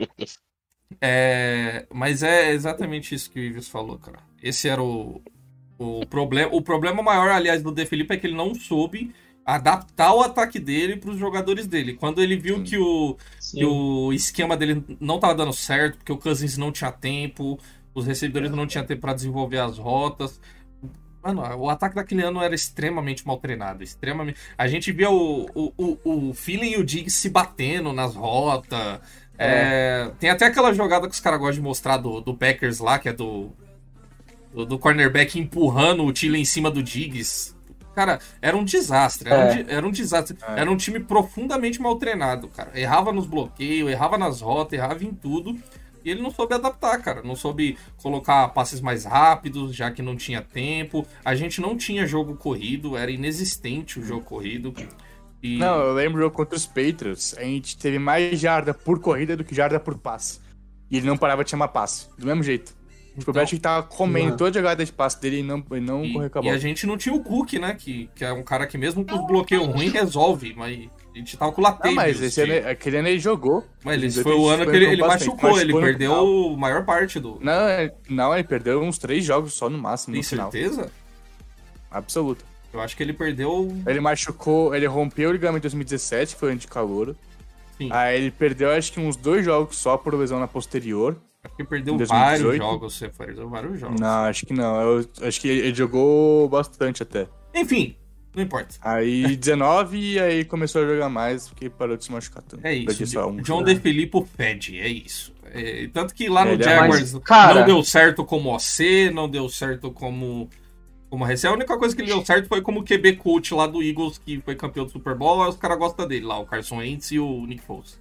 É, mas é exatamente isso que o Ives falou, cara. Esse era o, o problema. O problema maior, aliás, do De Felipe é que ele não soube adaptar o ataque dele para os jogadores dele. Quando ele viu Sim. que o, sim. que o esquema dele não tava dando certo, porque o Cousins não tinha tempo, os recebedores não tinham tempo para desenvolver as rotas. Mano, o ataque daquele ano era extremamente mal treinado. Extremamente. A gente via o, o, o, o Feeling e o Diggs se batendo nas rotas. É, tem até aquela jogada que os caras gostam de mostrar do, do Packers lá, que é do, do, cornerback empurrando o Tila em cima do Diggs. Cara, era um desastre. Era, É. um, era um desastre. É. Era um time profundamente mal treinado, cara. Errava nos bloqueios, errava nas rotas, errava em tudo. E ele não soube adaptar, cara. Não soube colocar passes mais rápidos, já que não tinha tempo. A gente não tinha jogo corrido, era inexistente o jogo corrido. E... Não, eu lembro contra os Patriots. A gente teve mais jarda por corrida do que jarda por passe. E ele não parava de chamar passe. Do mesmo jeito. Tipo, o Belichick tava comendo toda a jogada de passe dele e não, e não E, correu com a e bola. a gente não tinha o Cook, né? Que, que é um cara que mesmo com os bloqueios ruins resolve, mas a gente tava com o Latavius. mas esse ano, aquele ano ele jogou. Mas ele- Ele foi o ano que ele, ele machucou, ele perdeu a maior parte do. Não, ele- não, ele perdeu uns três jogos só no máximo Tem no final. certeza? Absoluto. Eu acho que ele perdeu. Ele machucou, ele rompeu o ligamento em 2017, que foi ano de calor. Sim. Aí ele perdeu acho que uns dois jogos só por lesão na posterior. Acho que perdeu Em vários 2018? jogos. Você perdeu vários jogos. Não, acho que não. Eu acho que ele, jogou bastante até. Enfim, não importa. Aí 19 e aí começou a jogar mais, porque parou de se machucar tanto. É isso. Só um John jogo. DeFilippo fede, é isso. É, tanto que lá no Ele é Jaguars mais- cara- não deu certo como OC, não deu certo como. Como RC. A única coisa que ele deu certo foi como QB coach lá do Eagles, que foi campeão do Super Bowl. Aí os caras gostam dele lá, o Carson Wentz e o Nick Foles.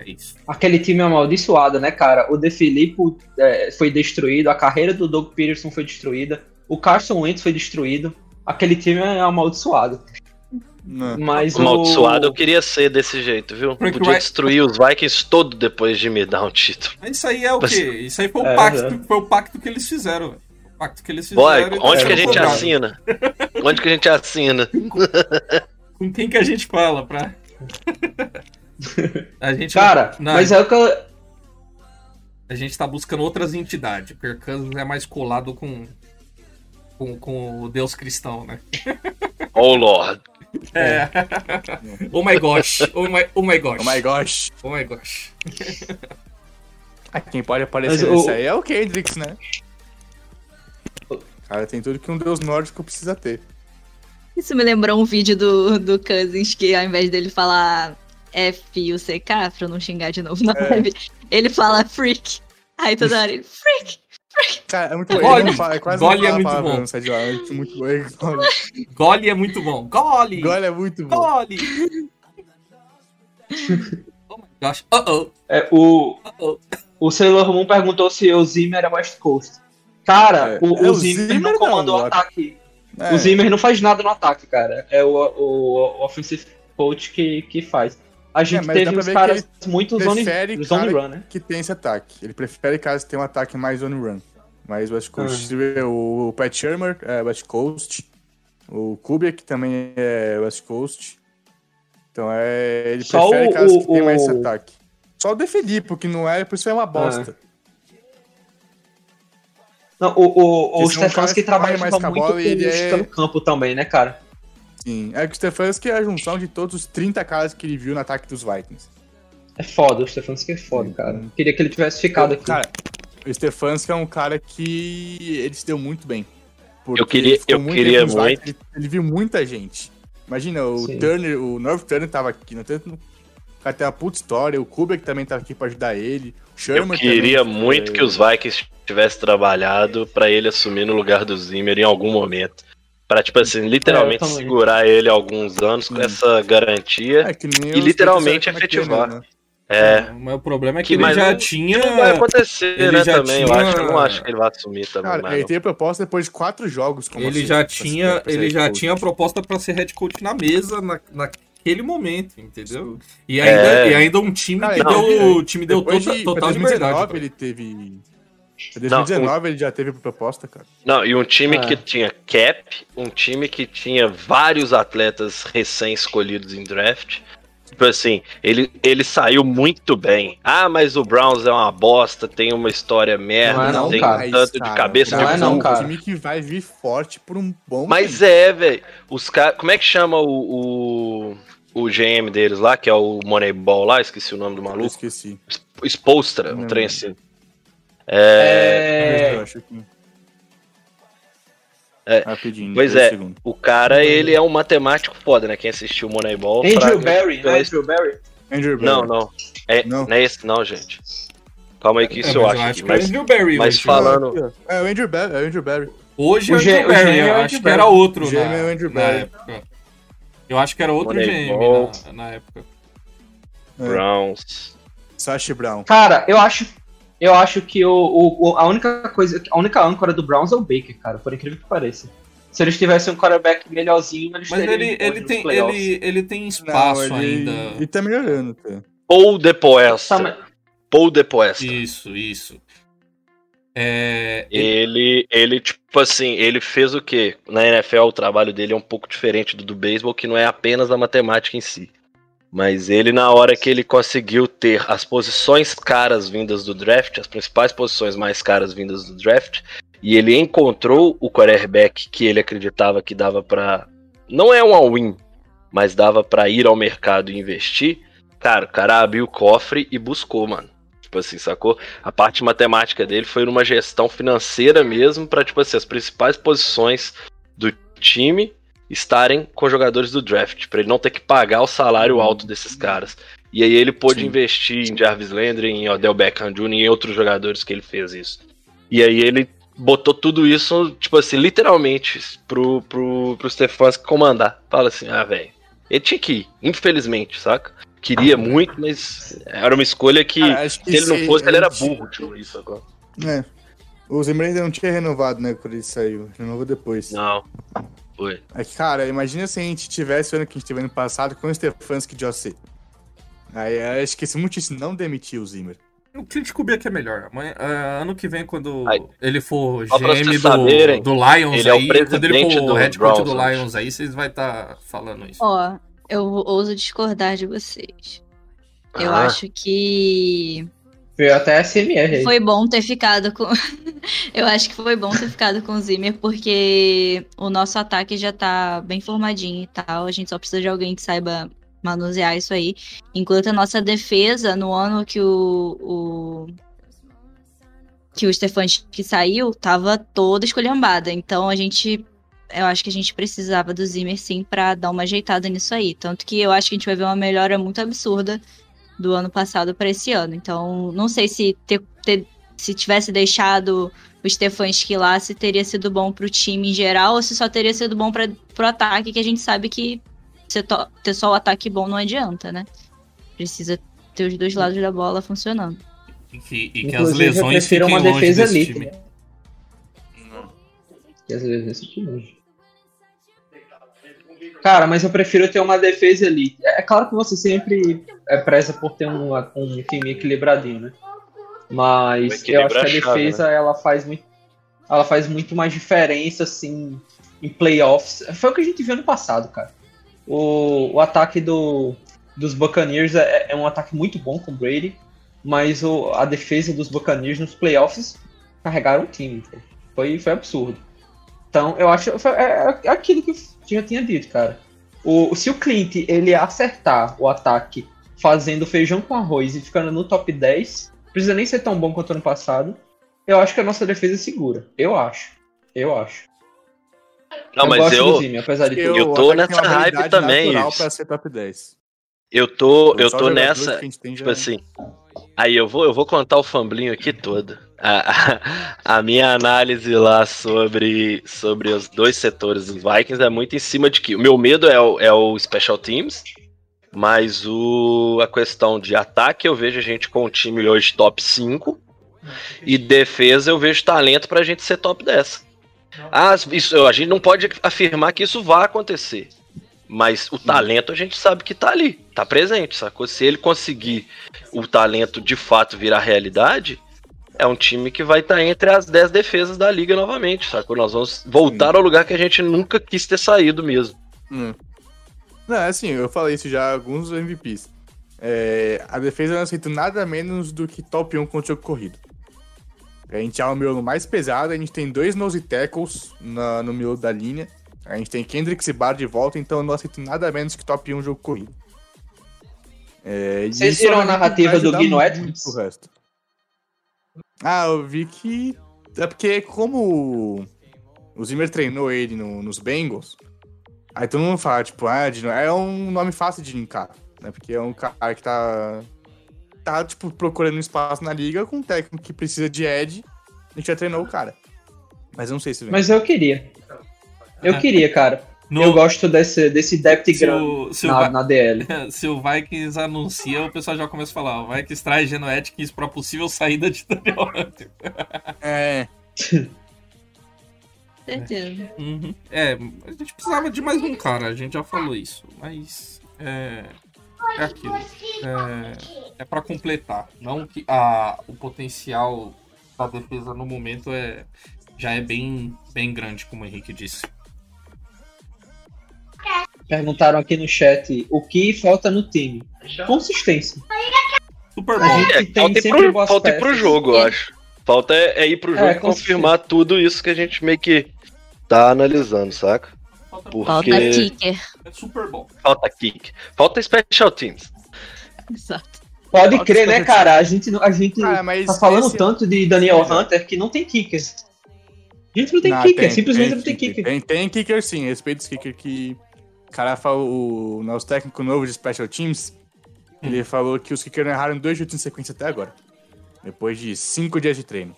É isso. Aquele time amaldiçoado, né, cara? O De Filippo é, foi destruído, a carreira do Doug Peterson foi destruída, o Carson Wentz foi destruído. Aquele time é amaldiçoado. Não. Mas Amaldiçoado eu o... queria ser desse jeito, viu? Frank Podia Wright- destruir os Vikings todo depois de me dar um título. Mas isso aí é o Mas- quê? Isso aí foi o, É, pacto, é. foi o pacto que eles fizeram, velho. O pacto que eles fizeram. Boy, onde que a gente cobrado. assina? Onde que a gente assina? Com quem que a gente fala pra. a gente. Cara, não, mas é o que eu... A gente tá buscando outras entidades. O Kirk Cousins é mais colado com, com, com o Deus cristão, né? Oh, Lord. É. oh my gosh. Oh my, oh my gosh. Oh my gosh. Oh my gosh. Ah, quem pode aparecer Mas o- nesse aí é o Kendricks, né? Cara, tem tudo que um deus nórdico precisa ter. Isso me lembrou um vídeo do, do Cousins que ao invés dele falar F-U-C-K, pra eu não xingar de novo na É. live, ele fala freak. Aí toda hora ele, freak! Cara, é muito bom. Gole. Não fala, é quase Gole não é muito palavrão, bom. sai de lá. É muito bom. É Gole. Gole é muito bom. Gole! Gole é muito bom. Gole! oh my gosh. Uh-oh. É, o, Uh-oh. o Sailor Moon perguntou se o Zimmer é West Coast. Cara, É. o, É, o o Zimmer, Zimmer não comandou não, o ataque. É. O Zimmer não faz nada no ataque, cara. É o, o, o offensive coach que, que faz. A gente mas dá teve uns caras que muito zone, zone run, né? que tem esse ataque. Ele prefere caras que tem um ataque mais on run. Mais West Coast. Ah. Vê O Pat Shermer é West Coast. O Kubiak também é West Coast. Então é. Ele Só prefere o- caras que o- tem mais esse ataque. Só o De Filippo, que não é, por isso é uma bosta. Não, o, o, o Que Stefanski que trabalha mais com a muito bola com e ele é- chutando campo também, né, cara? Sim, é que o Stefanski é a junção de todos os 30 caras que ele viu no ataque dos Vikings. É foda, o Stefanski é foda, cara. Queria que ele tivesse ficado aqui. Cara, o Stefanski é um cara que ele se deu muito bem. Porque Eu queria- eu muito queria muito. Vikings, Ele, ele viu muita gente. Imagina, o Sim. Turner, o North Turner tava aqui, não tem. O cara tem uma puta história, o Kubrick também tava aqui pra ajudar ele. Eu queria também, muito é, que os Vikings tivessem trabalhado pra ele assumir no lugar do Zimmer em algum momento. Pra, tipo assim, literalmente É, eu também. segurar ele alguns anos com Hum. essa garantia. É, que nem E literalmente efetivar. Né? É. Mas o problema é que, Que ele já não- tinha. Não vai acontecer, ele né, já também. Eu, tinha- acho, eu não acho que ele vai assumir também. Cara, ele não. teve proposta depois de quatro jogos. Como Ele assim, já tinha, ele já coach. tinha a proposta pra ser head coach na mesa na, naquele momento, entendeu? E É. ainda, e ainda um time Cara, que não, deu, o time deu tota- de, total 2019 liberdade. ele teve. Pra 2019 ele já teve proposta, cara. Não, e um time É. que tinha cap, um time que tinha vários atletas recém-escolhidos em draft. Tipo assim, ele, ele saiu muito bem. Ah, mas o Browns é uma bosta, tem uma história merda, Não é não, tem cara. tanto de cabeça Não de é não, um cara. time que vai vir forte por um bom Mas tempo. é, velho. Os caras. Como é que chama o, o, o GM deles lá, que é o Moneyball lá? Esqueci o nome do Eu maluco. esqueci. Spolstra, um Não. trem assim. É, Eu É. acho que... É. Rapidinho. Pois é. segundos. O cara, ele é um matemático foda, né? Quem assistiu o Moneyball. Andrew fraga- Barry, não é Andrew Barry? Andrew Barry. Não, não. É, Não. não. é esse, não, gente. Calma aí, que isso É, eu acho. que é mas Andrew Barry mas hoje. fala- falando-. É o Andrew Barry. É o Andrew Barry. Hoje O é G- Andrew o Barry, é eu o acho Andrew que era Barry. outro O na, GM é o Andrew na Barry. época. Eu acho que era outro Moneyball. GM na, na época. É. Browns. Sashi Brown. Cara, eu acho, eu acho que o, o- o- a única coisa, a única âncora do Browns é o Baker, cara, por incrível que pareça. Se eles tivessem um quarterback melhorzinho, eles Mas teriam ele, ele, tem, ele, ele tem espaço Não, ele, ainda. ele tá melhorando, cara. Paul Depoesta. Tá, mas- Paul Depoesta. Isso, isso. É, Ele, ele, tipo assim, ele fez o quê? Na NFL, o trabalho dele é um pouco diferente do do beisebol, que não é apenas a matemática em si. Mas ele, na hora que ele conseguiu ter as posições caras vindas do draft, as principais posições mais caras vindas do draft, e ele encontrou o quarterback que ele acreditava que dava pra. Não é um all-in, mas dava pra ir ao mercado e investir. Cara, o cara abriu o cofre e buscou, mano. Tipo assim, sacou? A parte matemática dele foi numa gestão financeira mesmo, pra, tipo assim, as principais posições do time estarem com jogadores do draft, pra ele não ter que pagar o salário alto desses caras. E aí ele pôde Sim. investir em Jarvis Landry, em Odell Beckham Jr. e em outros jogadores que ele fez isso. E aí ele botou tudo isso, tipo assim, literalmente pro, pro, pro Stefanski comandar. Fala assim, ah, velho, ele tinha que ir, infelizmente, saca? Queria muito, mas era uma escolha que, que se ele não se fosse, ele era burro, tipo isso agora. É. O Zimmer ainda não tinha renovado, né, quando ele saiu. Renovou depois. Não, foi. É que, cara, imagina se a gente tivesse o ano que a gente teve ano passado com o Stefanski de OC. Aí eu acho que esse muitíssimo não demitiu o Zimmer. O Clint Kubiak é melhor. Amanhã- ah, ano que vem, quando Aí. ele for GM do, saberem, do Lions ele é o aí, quando ele for do head coach do. Lions aí, vocês vão estar falando isso. Ó, eu ouso discordar de vocês. Eu Ah. acho que Veio até SMR aí. foi bom ter ficado com. eu acho que foi bom ter ficado com o Zimmer, porque o nosso ataque já tá bem formadinho e tal. A gente só precisa de alguém que saiba manusear isso aí. Enquanto a nossa defesa, no ano que o. o que o Stefanski saiu, tava toda escolhambada. Então a gente. Eu acho que a gente precisava do Zimmer sim pra dar uma ajeitada nisso aí. Tanto que eu acho que a gente vai ver uma melhora muito absurda do ano passado para esse ano. Então, não sei se ter, ter- se tivesse deixado o Stefanski lá, se teria sido bom pro time em geral ou se só teria sido bom para pro ataque, que a gente sabe que ter só o ataque bom não adianta, né? Precisa ter os dois lados da bola funcionando. E que, e que as lesões fiquem uma longe defesa desse time. né? Que as lesões fiquem longe. Cara, mas eu prefiro ter uma defesa elite. É é claro que você sempre é preza por ter um, um time equilibradinho, né? Mas eu acho que a defesa ela faz muito, ela faz muito mais diferença assim em playoffs. Foi o que a gente viu no passado, cara. O, o ataque do, dos Buccaneers é, é um ataque muito bom com o Brady, mas o, a defesa dos Buccaneers nos playoffs carregaram o time. Foi, foi absurdo. Então, eu acho. foi- É, é aquilo que eu já tinha dito, cara. O, se o Clint ele acertar o ataque fazendo feijão com arroz e ficando no top 10, não precisa nem ser tão bom quanto ano passado. Eu acho que a nossa defesa é segura. Eu acho. Eu acho. Não, mas gosto do eu, Zime, apesar de Eu tudo. tô tem nessa hype também. Pra ser top 10. eu tô, eu Só tô nessa, tipo já- assim. Aí eu vou, eu vou contar o famblinho aqui todo. A, a- a minha análise lá sobre, sobre os dois setores dos Vikings é muito em cima de que o meu medo é o, é o Special Teams, mas o, a questão de ataque eu vejo a gente com um time hoje top 5 e defesa eu vejo talento pra gente ser top 10. Ah, isso, a gente não pode afirmar que isso vai acontecer. Mas o talento a gente sabe que tá ali, tá presente, sacou? Se ele conseguir o talento de fato virar realidade, é um time que vai estar entre as 10 defesas da liga novamente, sacou? Nós vamos voltar ao lugar que a gente nunca quis ter saído mesmo. Hum. Não, é assim, eu falei isso já alguns MVPs. É, a defesa não aceita nada menos do que top 1 contra o jogo corrido. A gente é o miolo mais pesado, a gente tem dois nose tackles na- no miolo da linha. A gente tem Kendrick e Bar de volta, então eu não aceito nada menos que top 1 jogo corrido. É, Vocês viram a narrativa do Gino resto. Ah, eu vi que. É porque, como o Zimmer treinou ele no- nos Bengals, aí todo mundo fala, tipo, ah, é um nome fácil de linkar, né? Porque é um cara que tá. tá, tipo, procurando espaço na liga com um técnico que precisa de Ed. A gente já treinou o cara. Mas eu não sei se vem. Mas eu queria. Eu queria, cara. No- Eu gosto desse, desse depth se, grande o, se, o na, na DL. se o Vikings anuncia, o pessoal já começa a falar: o Vikings traz Geno Atkins pra possível saída de Daniel Hunter. É. Certeza. Uhum. É, a gente precisava de mais um cara, a gente já falou isso, mas é, é aquilo. É, é para completar, não que a, o potencial da defesa no momento é já é bem, bem grande, como o Henrique disse. Perguntaram aqui no chat o que falta no time. Consistência. Super É, tem falta ir pro, falta ir pro jogo, eu É. acho. Falta é, é ir pro jogo É, e confirmar tudo isso que a gente meio que tá analisando, saca? Falta, Porque- Falta kicker. é super bom. Falta kick. Falta special teams. Exato. Pode Falta crer, né, cara? A gente, a gente mas tá falando esse- tanto de Daniel Hunter que não tem kicker. A gente não tem Não, kicker, simplesmente não tem kicker. Tem, tem kicker sim, respeito os kicker que. O cara falou, o nosso técnico novo de Special Teams, ele falou que os kickers não erraram dois chutes em sequência até agora. Depois de cinco dias de treino.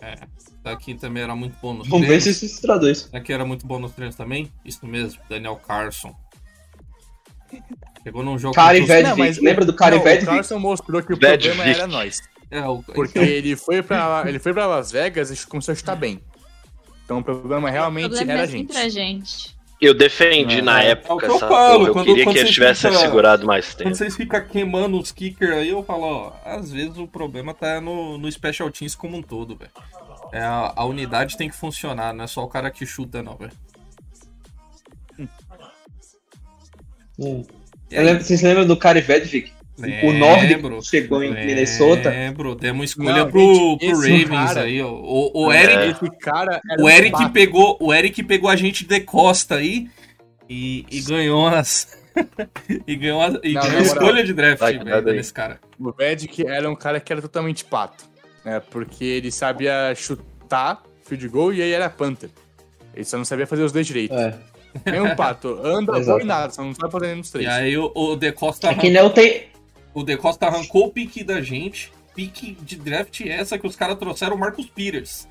É, daqui também era muito bom nos Vamos ver treinos. se isso se traduz. Daqui era muito bom nos treinos também. Isso mesmo, Daniel Carson. Chegou num jogo. E os- Vedvik. Lembra do cara e não, Vedvik? O Carson mostrou que o problema era nós. É, o- Porque ele foi pra, ele foi pra Las Vegas e começou a chutar bem. Então o problema O realmente problema era é a gente. sempre a gente. Eu defendi É, na é. época É eu falo. Eu quando- queria quando que eles tivessem fica- segurado mais Quando tempo. vocês ficam queimando os kickers aí, eu falo, ó, às vezes o problema tá no, no Special Teams como um todo, velho. É, a, a unidade tem que funcionar, não é só o cara que chuta, não, velho. Hum. Eu aí? lembro- vocês lembram do Cara Vedvik? O Lembro, Nórdico que chegou em Minnesota. Lembro, demos escolha Não, pro, gente, pro Ravens cara- aí, ó. O, o É. Eric, Esse cara era o um Eric pato. pegou, o Eric pegou a gente de costa aí e, e ganhou as e ganhou a, e Não, ganhou a escolha de draft, Vai, velho, nesse cara. O Vedic era um cara que era totalmente pato. Né? Porque ele sabia chutar field goal e aí era punter. Ele só não sabia fazer os dois direitos. É. Nem um pato. Anda, voa e nada, só não sabe fazer nos E três. aí o, o De Costa É que nem eu tenho. O De Costa arrancou o pique da gente. Pique de draft essa que os caras trouxeram o Marcus Peters.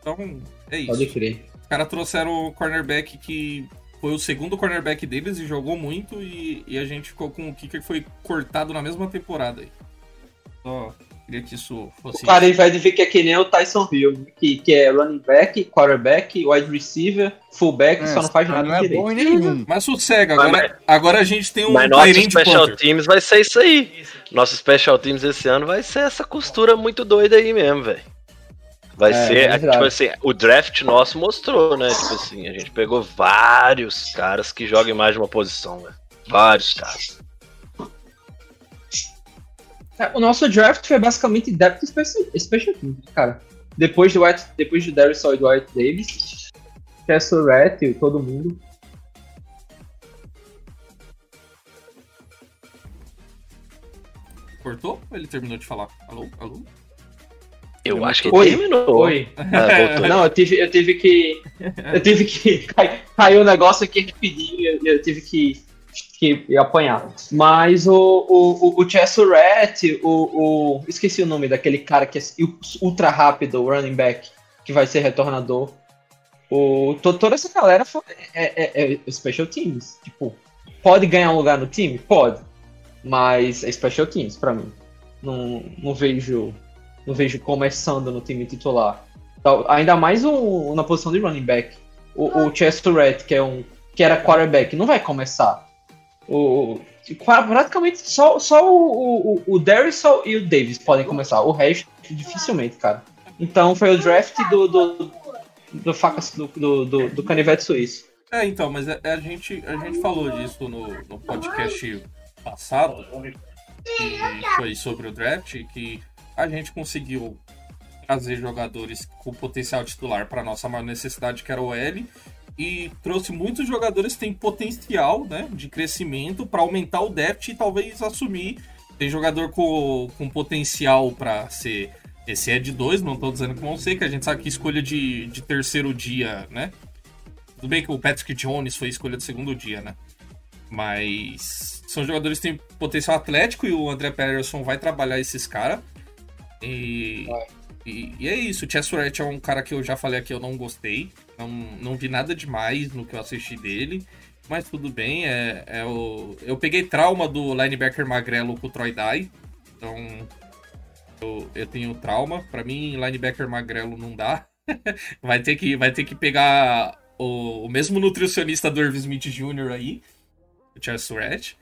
Então, é isso. Pode crer. Os caras trouxeram o cornerback que foi o segundo cornerback deles e jogou muito. E, e a gente ficou com o kicker que foi cortado na mesma temporada aí. Só queria que isso fosse. O cara e Vedvik é que nem o Tyson Hill, que, que é running back, quarterback, wide receiver, fullback, É, só não faz nada não é direito. bom em nenhum. Mas sossega, Mas- agora, agora a gente tem um Mas nosso special teams vai ser isso aí. Nosso special teams esse ano vai ser essa costura muito doida aí mesmo, velho. Vai É, ser, é verdade. tipo assim, o draft nosso mostrou, né? Tipo assim, a gente pegou vários caras que jogam em mais de uma posição, velho. Vários caras. É, O nosso draft foi basicamente depth e special, special teams, cara. Depois do White, depois do Darius Só e do White Davis, Tessuret, todo mundo. Cortou? Ou ele terminou de falar? Alô? Alô? Eu acho que Oi. terminou. Oi. Ah, voltou. Não, eu tive, eu tive que. Eu tive que. cai- Caiu o negócio aqui rapidinho, eu, eu tive que, que apanhar. Mas o, o, o, o o, o. Esqueci o nome daquele cara que é ultra rápido, o running back, que vai ser retornador. O, to- toda essa galera foi- é, é, é special teams. Tipo, pode ganhar um lugar no time? Pode. Mas é special teams pra mim. Não, não vejo. Não vejo começando no time titular. Tal- Ainda mais um, na posição de running back. O, o Chester que é um que era quarterback, não vai começar. O, praticamente só, só o, o, o Darius e o Davis podem começar. O resto, dificilmente, cara. Então foi o draft do, do, do, facas, do, do, do, do canivete suíço. É, então, mas a, a gente, a gente falou disso no, no podcast passado, que foi sobre o draft, que a gente conseguiu trazer jogadores com potencial titular para nossa maior necessidade, que era o L, e trouxe muitos jogadores que têm potencial né, de crescimento para aumentar o depth e talvez assumir. Tem jogador com, com potencial para ser. Esse é de dois, não estou dizendo que vão ser, que a gente sabe que escolha de, de terceiro dia, né? Tudo bem que o Patrick Jones foi escolha do segundo dia, né? Mas são jogadores que têm potencial atlético e o André Patterson vai trabalhar esses caras. E, e, e é isso. O Chessuret é um cara que eu já falei aqui, eu não gostei. Não, não vi nada demais no que eu assisti dele. Mas tudo bem, é, é o... eu peguei trauma do linebacker magrelo com o Troy Dye. Então eu, eu tenho trauma. Pra mim, linebacker magrelo não dá. vai, ter que, vai ter que pegar o, o mesmo nutricionista do Irv Smith Jr. aí, o Charles Surratt.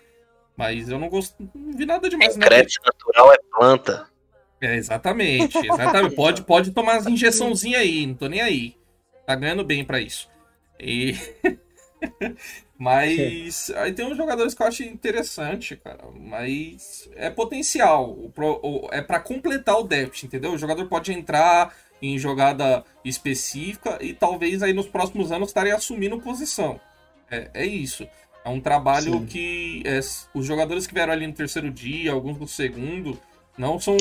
Mas eu não gosto. Não vi nada demais. não. Crédito natural é planta. É, exatamente, exatamente. pode, pode tomar as injeçãozinhas aí, não tô nem aí. Tá ganhando bem pra isso. E... mas aí tem uns jogadores que eu acho interessante, cara. Mas é potencial. É pra completar o depth, entendeu? O jogador pode entrar em jogada específica e talvez aí nos próximos anos estarem assumindo posição. É, é isso. É um trabalho Sim. que é, os jogadores que vieram ali no terceiro dia, alguns no segundo, não são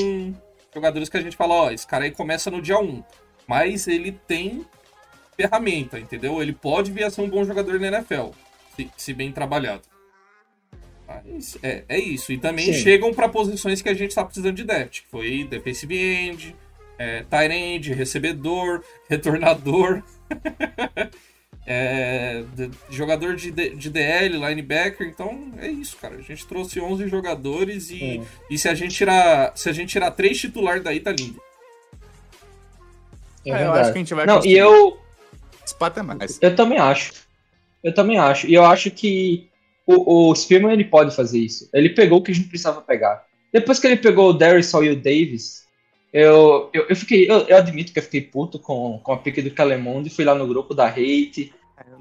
jogadores que a gente fala, ó, esse cara aí começa no dia 1. Mas ele tem ferramenta, entendeu? Ele pode vir a ser um bom jogador na NFL, se, se bem trabalhado. Mas é, é isso. E também Sim. chegam para posições que a gente está precisando de depth, que foi defensive end, é, tight end, recebedor, retornador. É, de- jogador de, de DL, linebacker, então é isso, cara. A gente trouxe 11 jogadores e, É. e se a gente tirar, se a gente tirar três titulares daí tá lindo. É É, eu acho que a gente vai Não, e conseguir. Eu, Espata mais. Eu também acho. Eu também acho. E eu acho que o, o Spearman ele pode fazer isso. Ele pegou o que a gente precisava pegar. Depois que ele pegou o Darius e o Davis, eu, eu, eu fiquei. Eu, eu admito que eu fiquei puto com, com a pique do Calemonde. Fui lá no grupo da hate.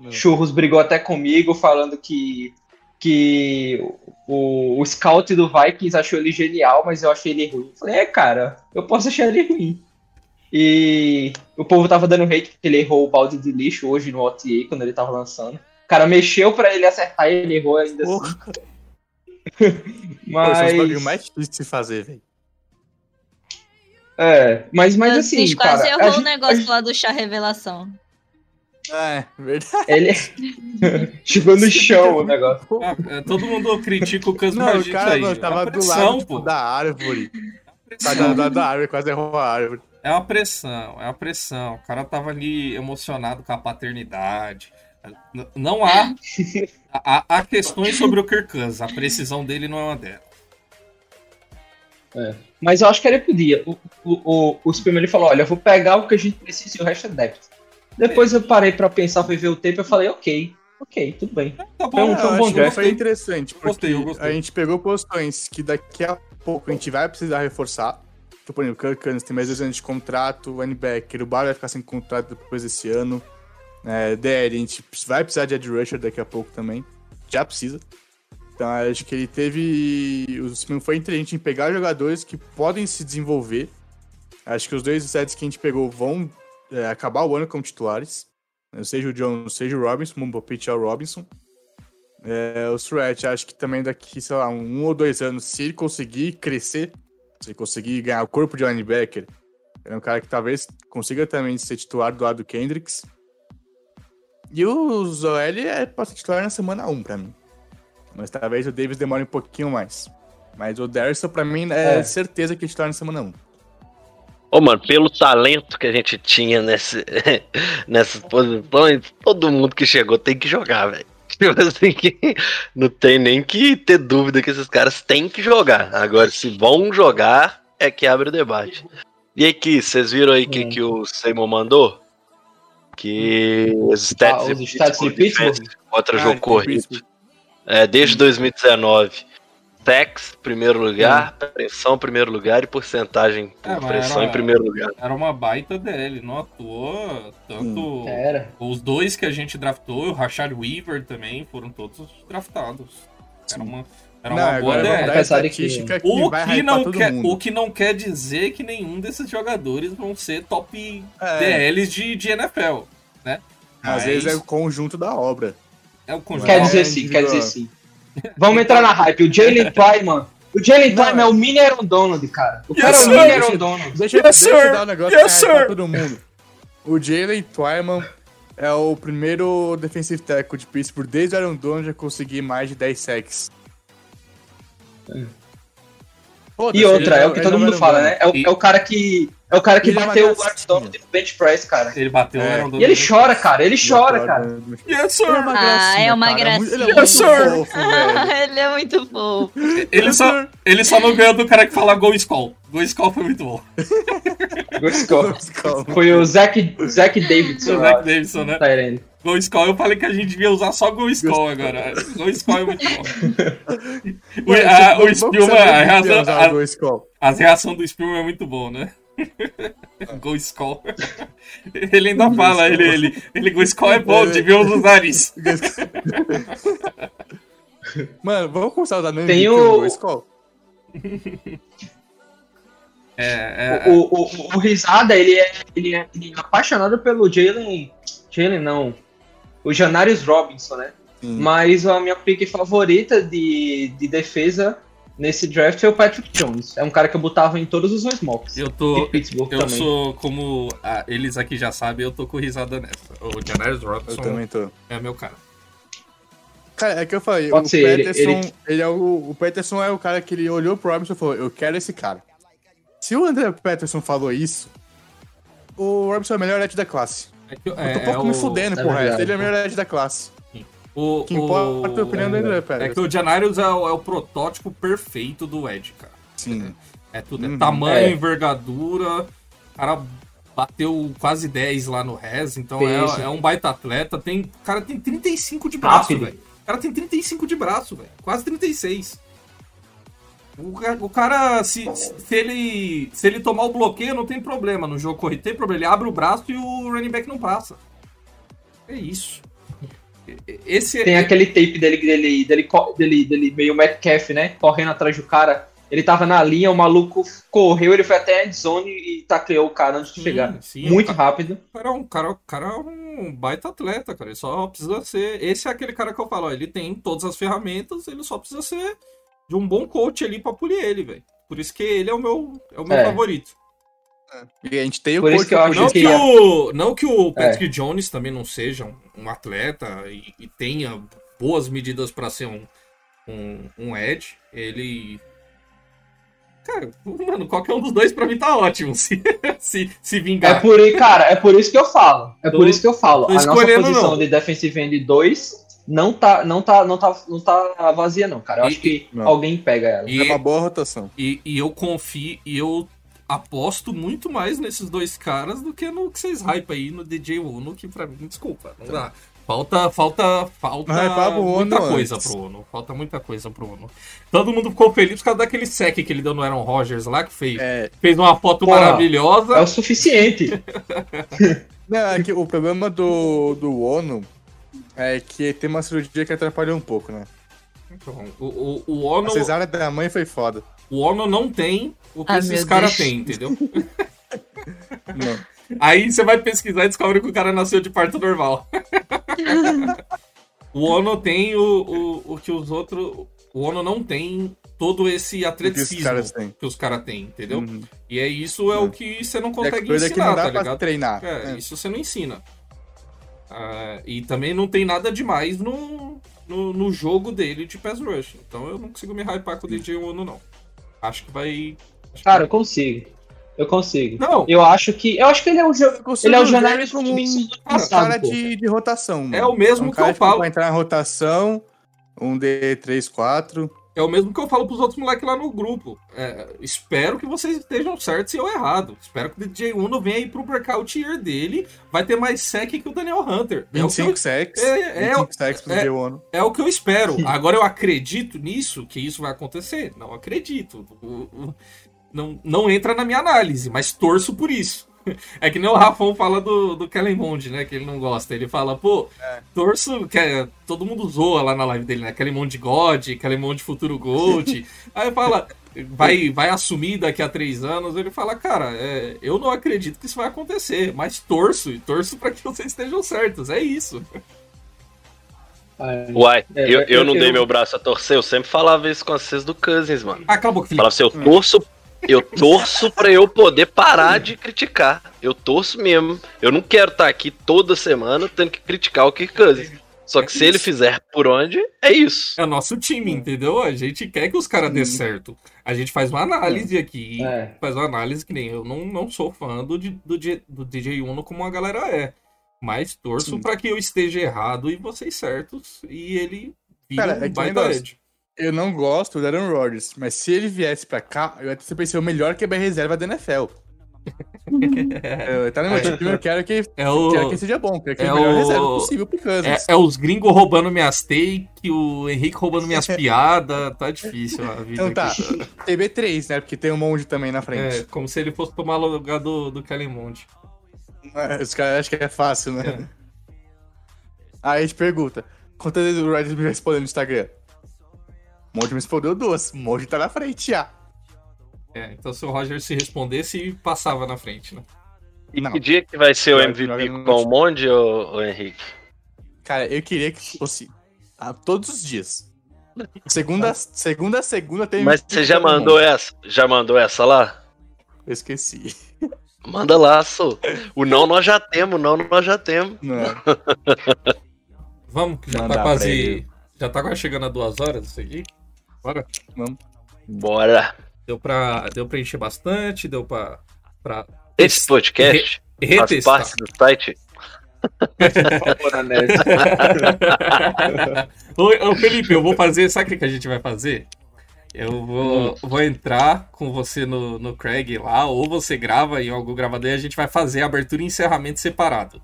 Churros brigou até comigo, falando que. Que o, o scout do Vikings achou ele genial, mas eu achei ele ruim. Falei, é, cara, eu posso achar ele ruim. E o povo tava dando hate porque ele errou o balde de lixo hoje no OTA quando ele tava lançando. O cara mexeu pra ele acertar e ele errou ainda assim. Porra, Pô, esse é um Mas, bagulho mais difícil de se fazer, velho. é, mas, mas assim, Francis quase cara, errou a o gente- negócio lá do chá revelação. É, verdade. ele chegou no chão o negócio. Ah, é, todo mundo critica o Cus Não, o cara aí. mano, é tava uma do pressão, lado tipo, pô. da árvore. Tá do lado da árvore, quase errou a árvore. É uma pressão, é uma pressão. O cara tava ali emocionado com a paternidade. Não há, há. Há questões sobre o Kirk Cousins. A precisão dele não é uma delas. Mas eu acho que ele podia. O, o, o, o Spearman ele falou: olha, eu vou pegar o que a gente precisa e o resto é débito. Depois eu parei pra pensar, fui ver o tempo e eu falei: ok, ok, tudo bem. Tá Foi um- bom, foi um bom draft. foi interessante, porque Gostei, eu gostei. a gente pegou posições que daqui a pouco a gente vai precisar reforçar. Tipo, por exemplo, o Kirk Cousins tem mais dois anos de contrato, o linebacker, o Bar vai ficar sem contrato depois desse ano. É, DL, a gente vai precisar de Ed Rusher daqui a pouco também. Já precisa. Então, acho que ele teve... O Simon foi inteligente em pegar jogadores que podem se desenvolver. Acho que os dois sets que a gente pegou vão é, acabar o ano como titulares. Seja o Jones, seja o Robinson, o Robinson. É, o Surratt, acho que também daqui, sei lá, um ou dois anos, se ele conseguir crescer, se conseguir ganhar o corpo de linebacker, ele é um cara que talvez consiga também ser titular do lado do Kendricks. E o Zoel é pra ser titular na semana 1 pra mim. Mas talvez o Davis demore um pouquinho mais. Mas o Derson, pra mim, é, É. certeza que é titular na semana 1. Ô, mano, pelo talento que a gente tinha nesse, nessas posições, todo mundo que chegou tem que jogar, velho. Tipo assim, que não tem nem que ter dúvida que esses caras têm que jogar. Agora, se vão jogar, é que abre o debate. E aqui, vocês viram aí o que, Hum. que o Seymour mandou? Que os stats, Ah, os stats de Pittsburgh? contra Ah, jogo corrido. É, desde 2019. Sacks, primeiro lugar, pressão, primeiro lugar e porcentagem por É, pressão era- em primeiro lugar. Era uma baita DL, não atuou tanto. Era. Os dois que a gente draftou, o Rashad Weaver também, foram todos draftados. Era uma, era Não, uma boa DL. que- que, O que, não quer, mundo. o que não quer dizer que nenhum desses jogadores vão ser top É, DLs de, de NFL, né? às Mas vezes é o conjunto da obra. é o conjunto. Quer dizer é sim, quer dizer sim. Vamos entrar na hype. O Jalen Twyman. O Jalen Twyman é o mini Aaron Donald, cara. O Yes, cara é o mini Deixa- Aaron Donald. Deixa, Yes, deixa eu dar um negócio Yes, pra, todo mundo. O Jalen Twyman é o primeiro defensive tackle de Pittsburgh desde o Aaron Donald a conseguir mais de 10 sacks. Foda-se, E outra, ele é o que ele todo mundo fala, né? É o, é o cara que. É o cara que Ele é bateu o Donald no bench press, cara. Ele bateu, É. um E ele chora, cara. Ele chora, cara. Yes, Ele é sir! uma Ah, é uma cara. gracinha. Ele é muito Yes, sir. fofo, ele é muito fofo. Ele só, ele só não ganhou do cara que fala Go Skull. Go Skull foi muito bom. Gostou. Calma. Foi o Zach, Zach Davidson. O lá, Zach Davidson, né? Tyrande. Go Skull, eu falei que a gente devia usar só Go Skull agora. Go Skull é muito bom. O, a, o Spielman, a reação, é a, o Go Skull. as reações do Spielman é muito bom, né? Go Skull. Ele ainda fala, ele, ele, ele Go Skull é bom, devíamos usar isso. Mano, vamos começar a usar nome Tem o- Go Skull? É, é, O, o, o, o Risada, ele é, ele, é, ele é apaixonado pelo Jalen. Jalen não. O Janarius Robinson, né? Sim. Mas a minha pick favorita de, de defesa nesse draft foi o Patrick Jones. É um cara que eu botava em todos os meus mocks. eu De tô. Pittsburgh Eu também. sou, como ah, eles aqui já sabem, eu tô com risada nessa. O Janarius Eu Robinson também tô. é meu cara. Cara, é que eu falei, Pode o ser, ele- Peterson, ele- ele... é o, o Peterson é o cara que ele olhou pro Robinson e falou, eu quero esse cara. Se o André Peterson falou isso, o Robinson é o melhor edge da classe. É que- Eu tô é- um pouco é me o- fudendo é pro verdade. resto, ele é o melhor edge da classe. O, que importa é a opinião do André é, Peterson. é que o Janarius é o, é o protótipo perfeito do Ed, cara. Sim. É tudo. É Uhum. tamanho, É. envergadura. O cara bateu quase 10 lá no Res, então é, é um baita atleta. Tem, o cara tem 35 de braço, velho. O cara tem 35 de braço, velho. Quase 36. O, o cara, se, se, ele, se ele tomar o bloqueio, não tem problema. No jogo corrido tem problema. Ele abre o braço e o running back não passa. É isso. Esse Tem aquele tape dele, dele, dele, dele, dele meio Metcalf, né? Correndo atrás do cara. Ele tava na linha, o maluco correu, ele foi até a endzone e tacleou o cara antes de Sim, chegar. sim, Muito o ca- rápido. O cara, é um, cara, cara é um baita atleta, cara. Ele só precisa ser. Esse é aquele cara que eu falo, ó, ele tem todas as ferramentas, ele só precisa ser de um bom coach ali pra polir ele, velho. Por isso que ele é o meu, é o meu É. favorito. E a gente tem o Por isso que eu acho Não que, que- o, não que o É. Patrick Jones também não seja um, um atleta e, e tenha boas medidas pra ser um, um, um edge, ele. Cara, mano, qualquer um dos dois pra mim tá ótimo. Se, se, se É vingar. por, i- cara, é por isso que eu falo. É Tô- por isso que eu falo. A nossa posição não. de defensive end 2 não tá, não tá, não tá, não tá vazia não, cara. Eu E- acho que não. alguém pega ela. E- É uma boa rotação. E, e eu confio, e eu aposto muito mais nesses dois caras do que no que vocês hype aí no DJ Uno, que pra mim, desculpa, não dá. Falta, falta, falta hypava muita Ono coisa antes. pro Ono. Falta muita coisa pro Ono. Todo mundo ficou feliz por causa daquele sec que ele deu no Aaron Rodgers lá, que fez, É, fez uma foto Porra, maravilhosa. É o suficiente. não, é que o problema do, do Ono é que tem uma cirurgia que atrapalhou um pouco, né? Então, o, o, o, Ono, A cesárea da mãe foi foda. O Ono não tem o que Ai, esses caras têm, entendeu? Não. Aí você vai pesquisar e descobre que o cara nasceu de parto normal. o Ono tem o, o, o que os outros. O Ono não tem todo esse atleticismo que os caras têm, entendeu? Uhum. E é isso é o que você não É consegue que ensinar, não dá tá pra ligado? treinar. É, É. isso você não ensina. Ah, e também não tem nada demais no, no, no jogo dele de Pass Rush. Então eu não consigo me hypar com o DJ Ono, não. Acho que vai. acho que- Cara, eu consigo. Eu consigo. Não, Eu acho que. Eu acho que ele é o jogo. Ele é o ver genérico como de um, Vince do um passado, cara de, de rotação. Mano. É o mesmo um que cara, eu falo. Pra entrar na rotação, um D3, 4. É o mesmo que eu falo pros outros moleques lá no grupo. É, espero que vocês estejam certos e eu errado. Espero que o DJ Uno venha aí pro breakout year dele. Vai ter mais sec que o Daniel Hunter. É o que eu 25 sacks. é- é- 25 sacks pro é- D1. É o que eu espero. Agora eu acredito nisso, que isso vai acontecer? Não acredito. O- o- Não, não entra na minha análise, mas torço por isso. É que nem o Rafão fala do, do Kellen Mond, né? Que ele não gosta. Ele fala, pô, torço. Que é- todo mundo zoa lá na live dele, né? Kellen Mond God, Kellen Mond Futuro Gold. Aí fala, vai, vai assumir daqui a três anos. Ele fala, cara, é, eu não acredito que isso vai acontecer, mas torço, e torço pra que vocês estejam certos. É isso. É, Uai, É, eu, eu eu- não eu- dei meu braço a torcer, eu sempre falava isso com vocês do Cousins, mano. Ah, Acabou, Felipe. Falava assim, eu torço, eu torço pra eu poder parar de criticar. Eu torço mesmo. Eu não quero estar aqui toda semana tendo que criticar o Kirk Cousins. Só que se ele fizer por onde, é isso. É o nosso time, entendeu? A gente quer que os caras dê certo. A gente faz uma análise aqui. É. Faz uma análise que nem eu não, não sou fã do, do, do DJ Uno como a galera é. Mas torço Sim. pra que eu esteja errado e vocês certos. E ele vira é um que baita. Eu não gosto do Aaron Rodgers, mas se ele viesse pra cá, eu até pensei o melhor que é reserva da NFL. Eu- tá no meu time, eu quero que, É o. quero que seja bom, quero que é é o melhor o- reserva possível pro Cousins. É, é os gringos roubando minhas take, o Henrique roubando minhas piadas. Tá difícil a vida Então tá, aqui. TB3, né? Porque tem um monte também na É, frente. como se ele fosse tomar lugar do, do Kellen Mond. É, Os caras acham que é fácil, né? Aí a gente pergunta: quantas vezes o Rodgers me respondeu no Instagram? Monte me respondeu duas, monte tá na frente já. É, então se o Roger se respondesse, passava na frente, né? E Não. que dia que vai ser o MVP com o Monde, ô, ô Henrique? Cara, eu queria que fosse ah, todos os dias. Segunda, segunda, a segunda tem. Mas você já mandou essa? Já mandou essa lá? Eu esqueci. Manda lá, sou. O não nós já temos, o não nós já temos. Não. Vamos, que já Mandar tá quase. Já tá quase chegando a duas horas isso aqui. Bora. Bora. Deu pra, deu pra encher bastante, deu pra. pra Esse podcast faz retestar. parte do site. ô, ô, Felipe, eu vou fazer. Sabe o que a gente vai fazer? Eu vou, vou entrar com você no, no Craig lá, ou você grava em algum gravador e a gente vai fazer abertura e encerramento separado.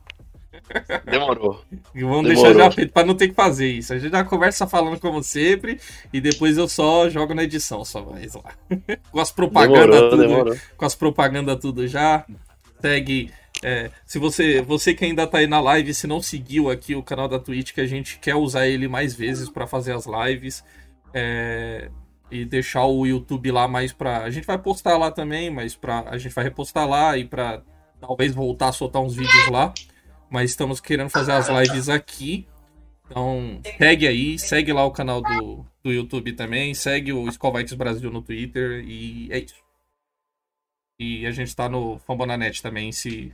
Demorou. E vamos Demorou. deixar já feito pra não ter que fazer isso. A gente já conversa falando como sempre e depois eu só jogo na edição, só mais lá. com as propagandas tudo, demorou. com as propagandas tudo já. Segue. é, se você, você que ainda tá aí na live, se não seguiu aqui o canal da Twitch, que a gente quer usar ele mais vezes pra fazer as lives. é, e deixar o YouTube lá mais pra. A gente vai postar lá também, mas pra, a gente vai repostar lá e pra talvez voltar a soltar uns vídeos lá. Mas estamos querendo fazer as lives aqui. Então, segue aí, segue lá o canal do, do YouTube também, segue o Scovites Brasil no Twitter e é isso. E a gente tá no Fambonanet também, se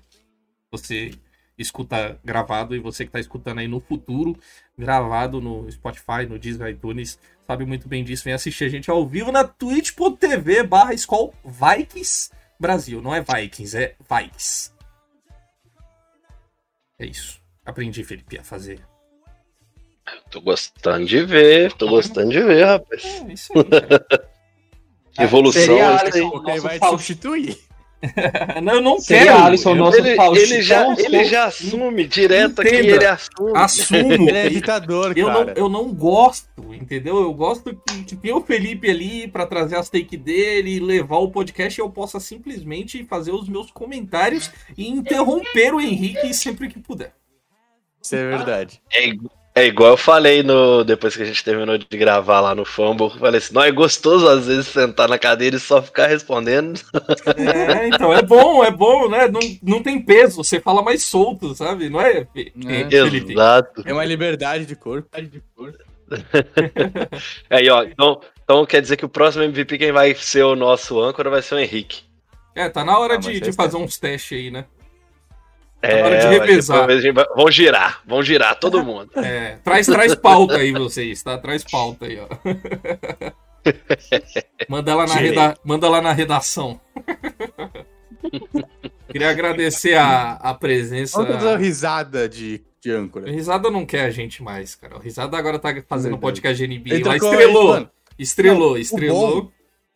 você escuta gravado e você que tá escutando aí no futuro, gravado no Spotify, no Disney iTunes, sabe muito bem disso, vem assistir a gente ao vivo na twitch.tv barra Vikings Brasil. Não é Vikings, é Vikes. É isso. Aprendi, Felipe, a fazer. Tô gostando de ver, tô gostando de ver, rapaz. É isso aí, cara. Evolução Seria é isso Alisson, aí. Nosso vai substituir. Não, eu não Seria quero. Alisson, nosso Ele, Faustão, ele já, ele já assume direto aqui, Entenda. ele assume. assumo. Ele é ditador, Eu não, cara. eu não gosto, entendeu? Eu gosto que, que tenha o Felipe ali pra trazer as take dele, levar o podcast e eu possa simplesmente fazer os meus comentários e interromper o Henrique sempre que puder. Isso é verdade. É, igu- É igual eu falei no depois que a gente terminou de gravar lá no Fumble. Falei assim, não é gostoso às vezes sentar na cadeira e só ficar respondendo. É, então, é bom, é bom, né? Não, não tem peso, você fala mais solto, sabe? Não é, É. Exato. É uma liberdade de corpo. De corpo. Aí, ó, então, então quer dizer que o próximo MVP quem vai ser o nosso âncora vai ser o Henrique. É, tá na hora Ah, de, de fazer uns testes aí, né? É, hora de revezar. a Vão girar, vão girar todo mundo. É, traz, traz pauta aí vocês, tá? Traz pauta aí, ó. Manda lá na, reda... Manda lá na redação. Queria agradecer a, a presença. Vamos fazer uma risada de, de âncora. Risada não quer a gente mais, cara. O Risada agora tá fazendo Verdade. podcast de NBA. Ele Lá estrelou. mano, Estrelou, Não, o estrelou. bom-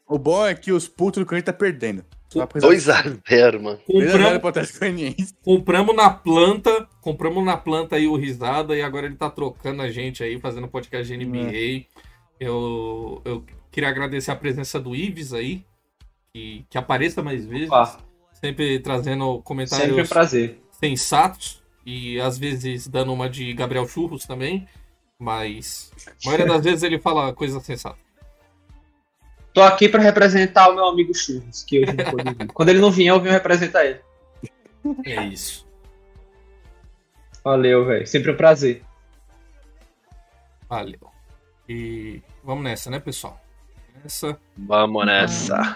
O bom é que os putos do Corinthians tá perdendo. Só pra risada. 2x0, mano. 2 a 0 Compramos, na planta. Compramos na planta aí o Risada e agora ele tá trocando a gente aí, fazendo podcast de NBA. Eu, eu queria agradecer a presença do Ives aí. Que, que apareça mais vezes. Opa, Sempre trazendo sempre um comentários prazer. sensatos. E às vezes dando uma de Gabriel Churros também. Mas a maioria das vezes ele fala coisa sensata. Tô aqui pra representar o meu amigo Churros, que hoje não pôde vir. Quando ele não vier, eu venho representar ele. É isso. Valeu, velho. Sempre um prazer. Valeu. E vamos nessa, né, pessoal? Nessa. Vamos nessa.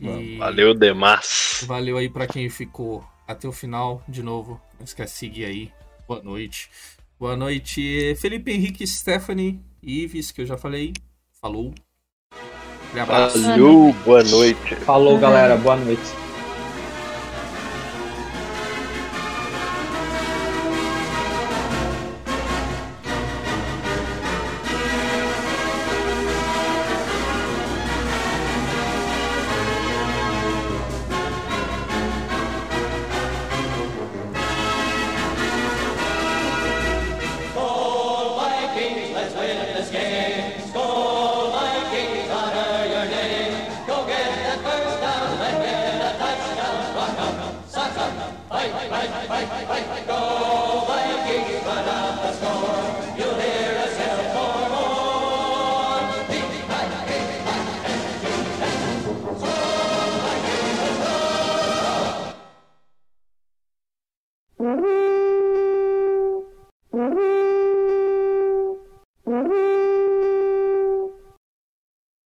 E Valeu demais. valeu aí pra quem ficou até o final. De novo, não esquece de seguir aí. Boa noite. Boa noite, Felipe Henrique, Stephanie, Ives, que eu já falei. Falou. Valeu, boa noite. Falou, galera. Boa noite.